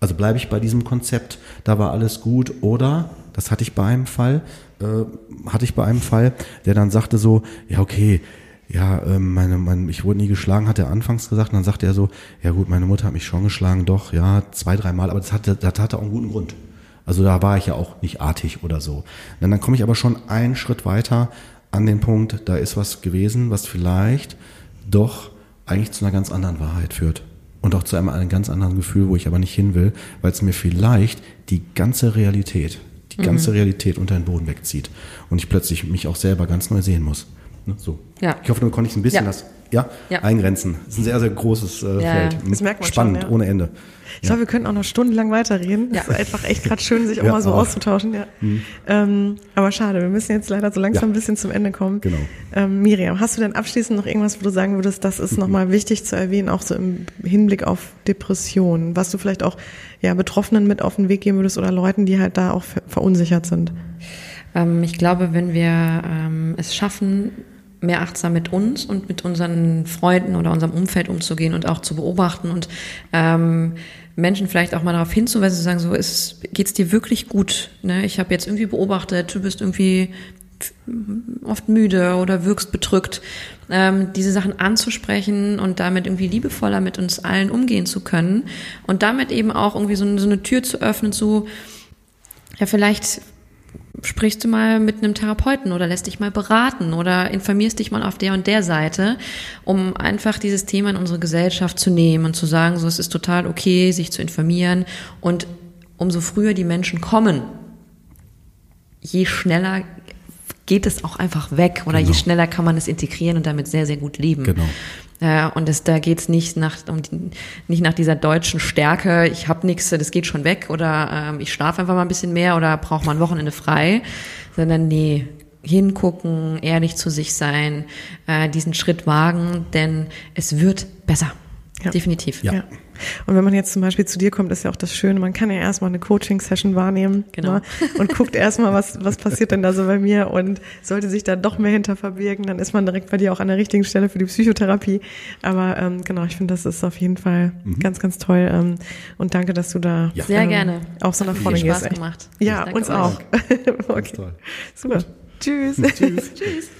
Also bleibe ich bei diesem Konzept, da war alles gut oder, das hatte ich bei einem Fall, äh, hatte ich bei einem Fall, der dann sagte so, ja okay, ja, ähm, meine, meine, ich wurde nie geschlagen, hat er anfangs gesagt. Und dann sagte er so, ja gut, meine Mutter hat mich schon geschlagen, doch, ja, zwei, dreimal, aber das hatte, das hatte auch einen guten Grund. Also da war ich ja auch nicht artig oder so. Und dann komme ich aber schon einen Schritt weiter an den Punkt, da ist was gewesen, was vielleicht doch eigentlich zu einer ganz anderen Wahrheit führt. Und auch zu einem, einem ganz anderen Gefühl, wo ich aber nicht hin will, weil es mir vielleicht die ganze Realität, die ganze mhm. Realität unter den Boden wegzieht. Und ich plötzlich mich auch selber ganz neu sehen muss. Ne, so. Ja. Ich hoffe, du konntest ein bisschen ja. das ja, ja, eingrenzen. Das ist ein sehr, sehr großes äh, ja, Feld. Das merkt man Spannend, schon, ohne Ende. Ich glaube, wir könnten auch noch stundenlang weiterreden. Ja. Das ist einfach echt gerade schön, sich auch mal so auch. auszutauschen. Ja. Mhm. Ähm, aber schade, wir müssen jetzt leider so langsam ein bisschen zum Ende kommen. Genau. Ähm, Miriam, hast du denn abschließend noch irgendwas, wo du sagen würdest, das ist mhm. nochmal wichtig zu erwähnen, auch so im Hinblick auf Depressionen, was du vielleicht auch ja, Betroffenen mit auf den Weg geben würdest oder Leuten, die halt da auch verunsichert sind? Ähm, ich glaube, wenn wir ähm, es schaffen, mehr achtsam mit uns und mit unseren Freunden oder unserem Umfeld umzugehen und auch zu beobachten und ähm, Menschen vielleicht auch mal darauf hinzuweisen, zu sagen, so ist, geht's dir wirklich gut? Ne? Ich habe jetzt irgendwie beobachtet, du bist irgendwie oft müde oder wirkst bedrückt, ähm, diese Sachen anzusprechen und damit irgendwie liebevoller mit uns allen umgehen zu können und damit eben auch irgendwie so, so eine Tür zu öffnen zu, ja, vielleicht sprichst du mal mit einem Therapeuten oder lässt dich mal beraten oder informierst dich mal auf der und der Seite, um einfach dieses Thema in unsere Gesellschaft zu nehmen und zu sagen, so es ist total okay, sich zu informieren. Und umso früher die Menschen kommen, je schneller geht es auch einfach weg oder Genau. je schneller kann man es integrieren und damit sehr, sehr gut leben. Genau. Äh, und das, da geht's nicht nach um die, nicht nach dieser deutschen Stärke, ich habe nichts, das geht schon weg oder ähm, ich schlafe einfach mal ein bisschen mehr oder brauche mal ein Wochenende frei, sondern nee, hingucken, ehrlich zu sich sein, äh, diesen Schritt wagen, denn es wird besser. Ja. Definitiv. Ja. Ja. Und wenn man jetzt zum Beispiel zu dir kommt, ist ja auch das Schöne, man kann ja erstmal eine Coaching-Session wahrnehmen Genau. ne? und guckt erstmal, was, was passiert denn da so bei mir und sollte sich da doch mehr hinter verbirgen, dann ist man direkt bei dir auch an der richtigen Stelle für die Psychotherapie. Aber ähm, genau, ich finde, das ist auf jeden Fall ganz, ganz toll ähm, und danke, dass du da Ja. Sehr ähm, gerne. auch so nach vorne Spaß gehst. echt. gemacht. Ja, Danke uns euch. auch. okay. toll. Super. Tschüss. Tschüss. Tschüss.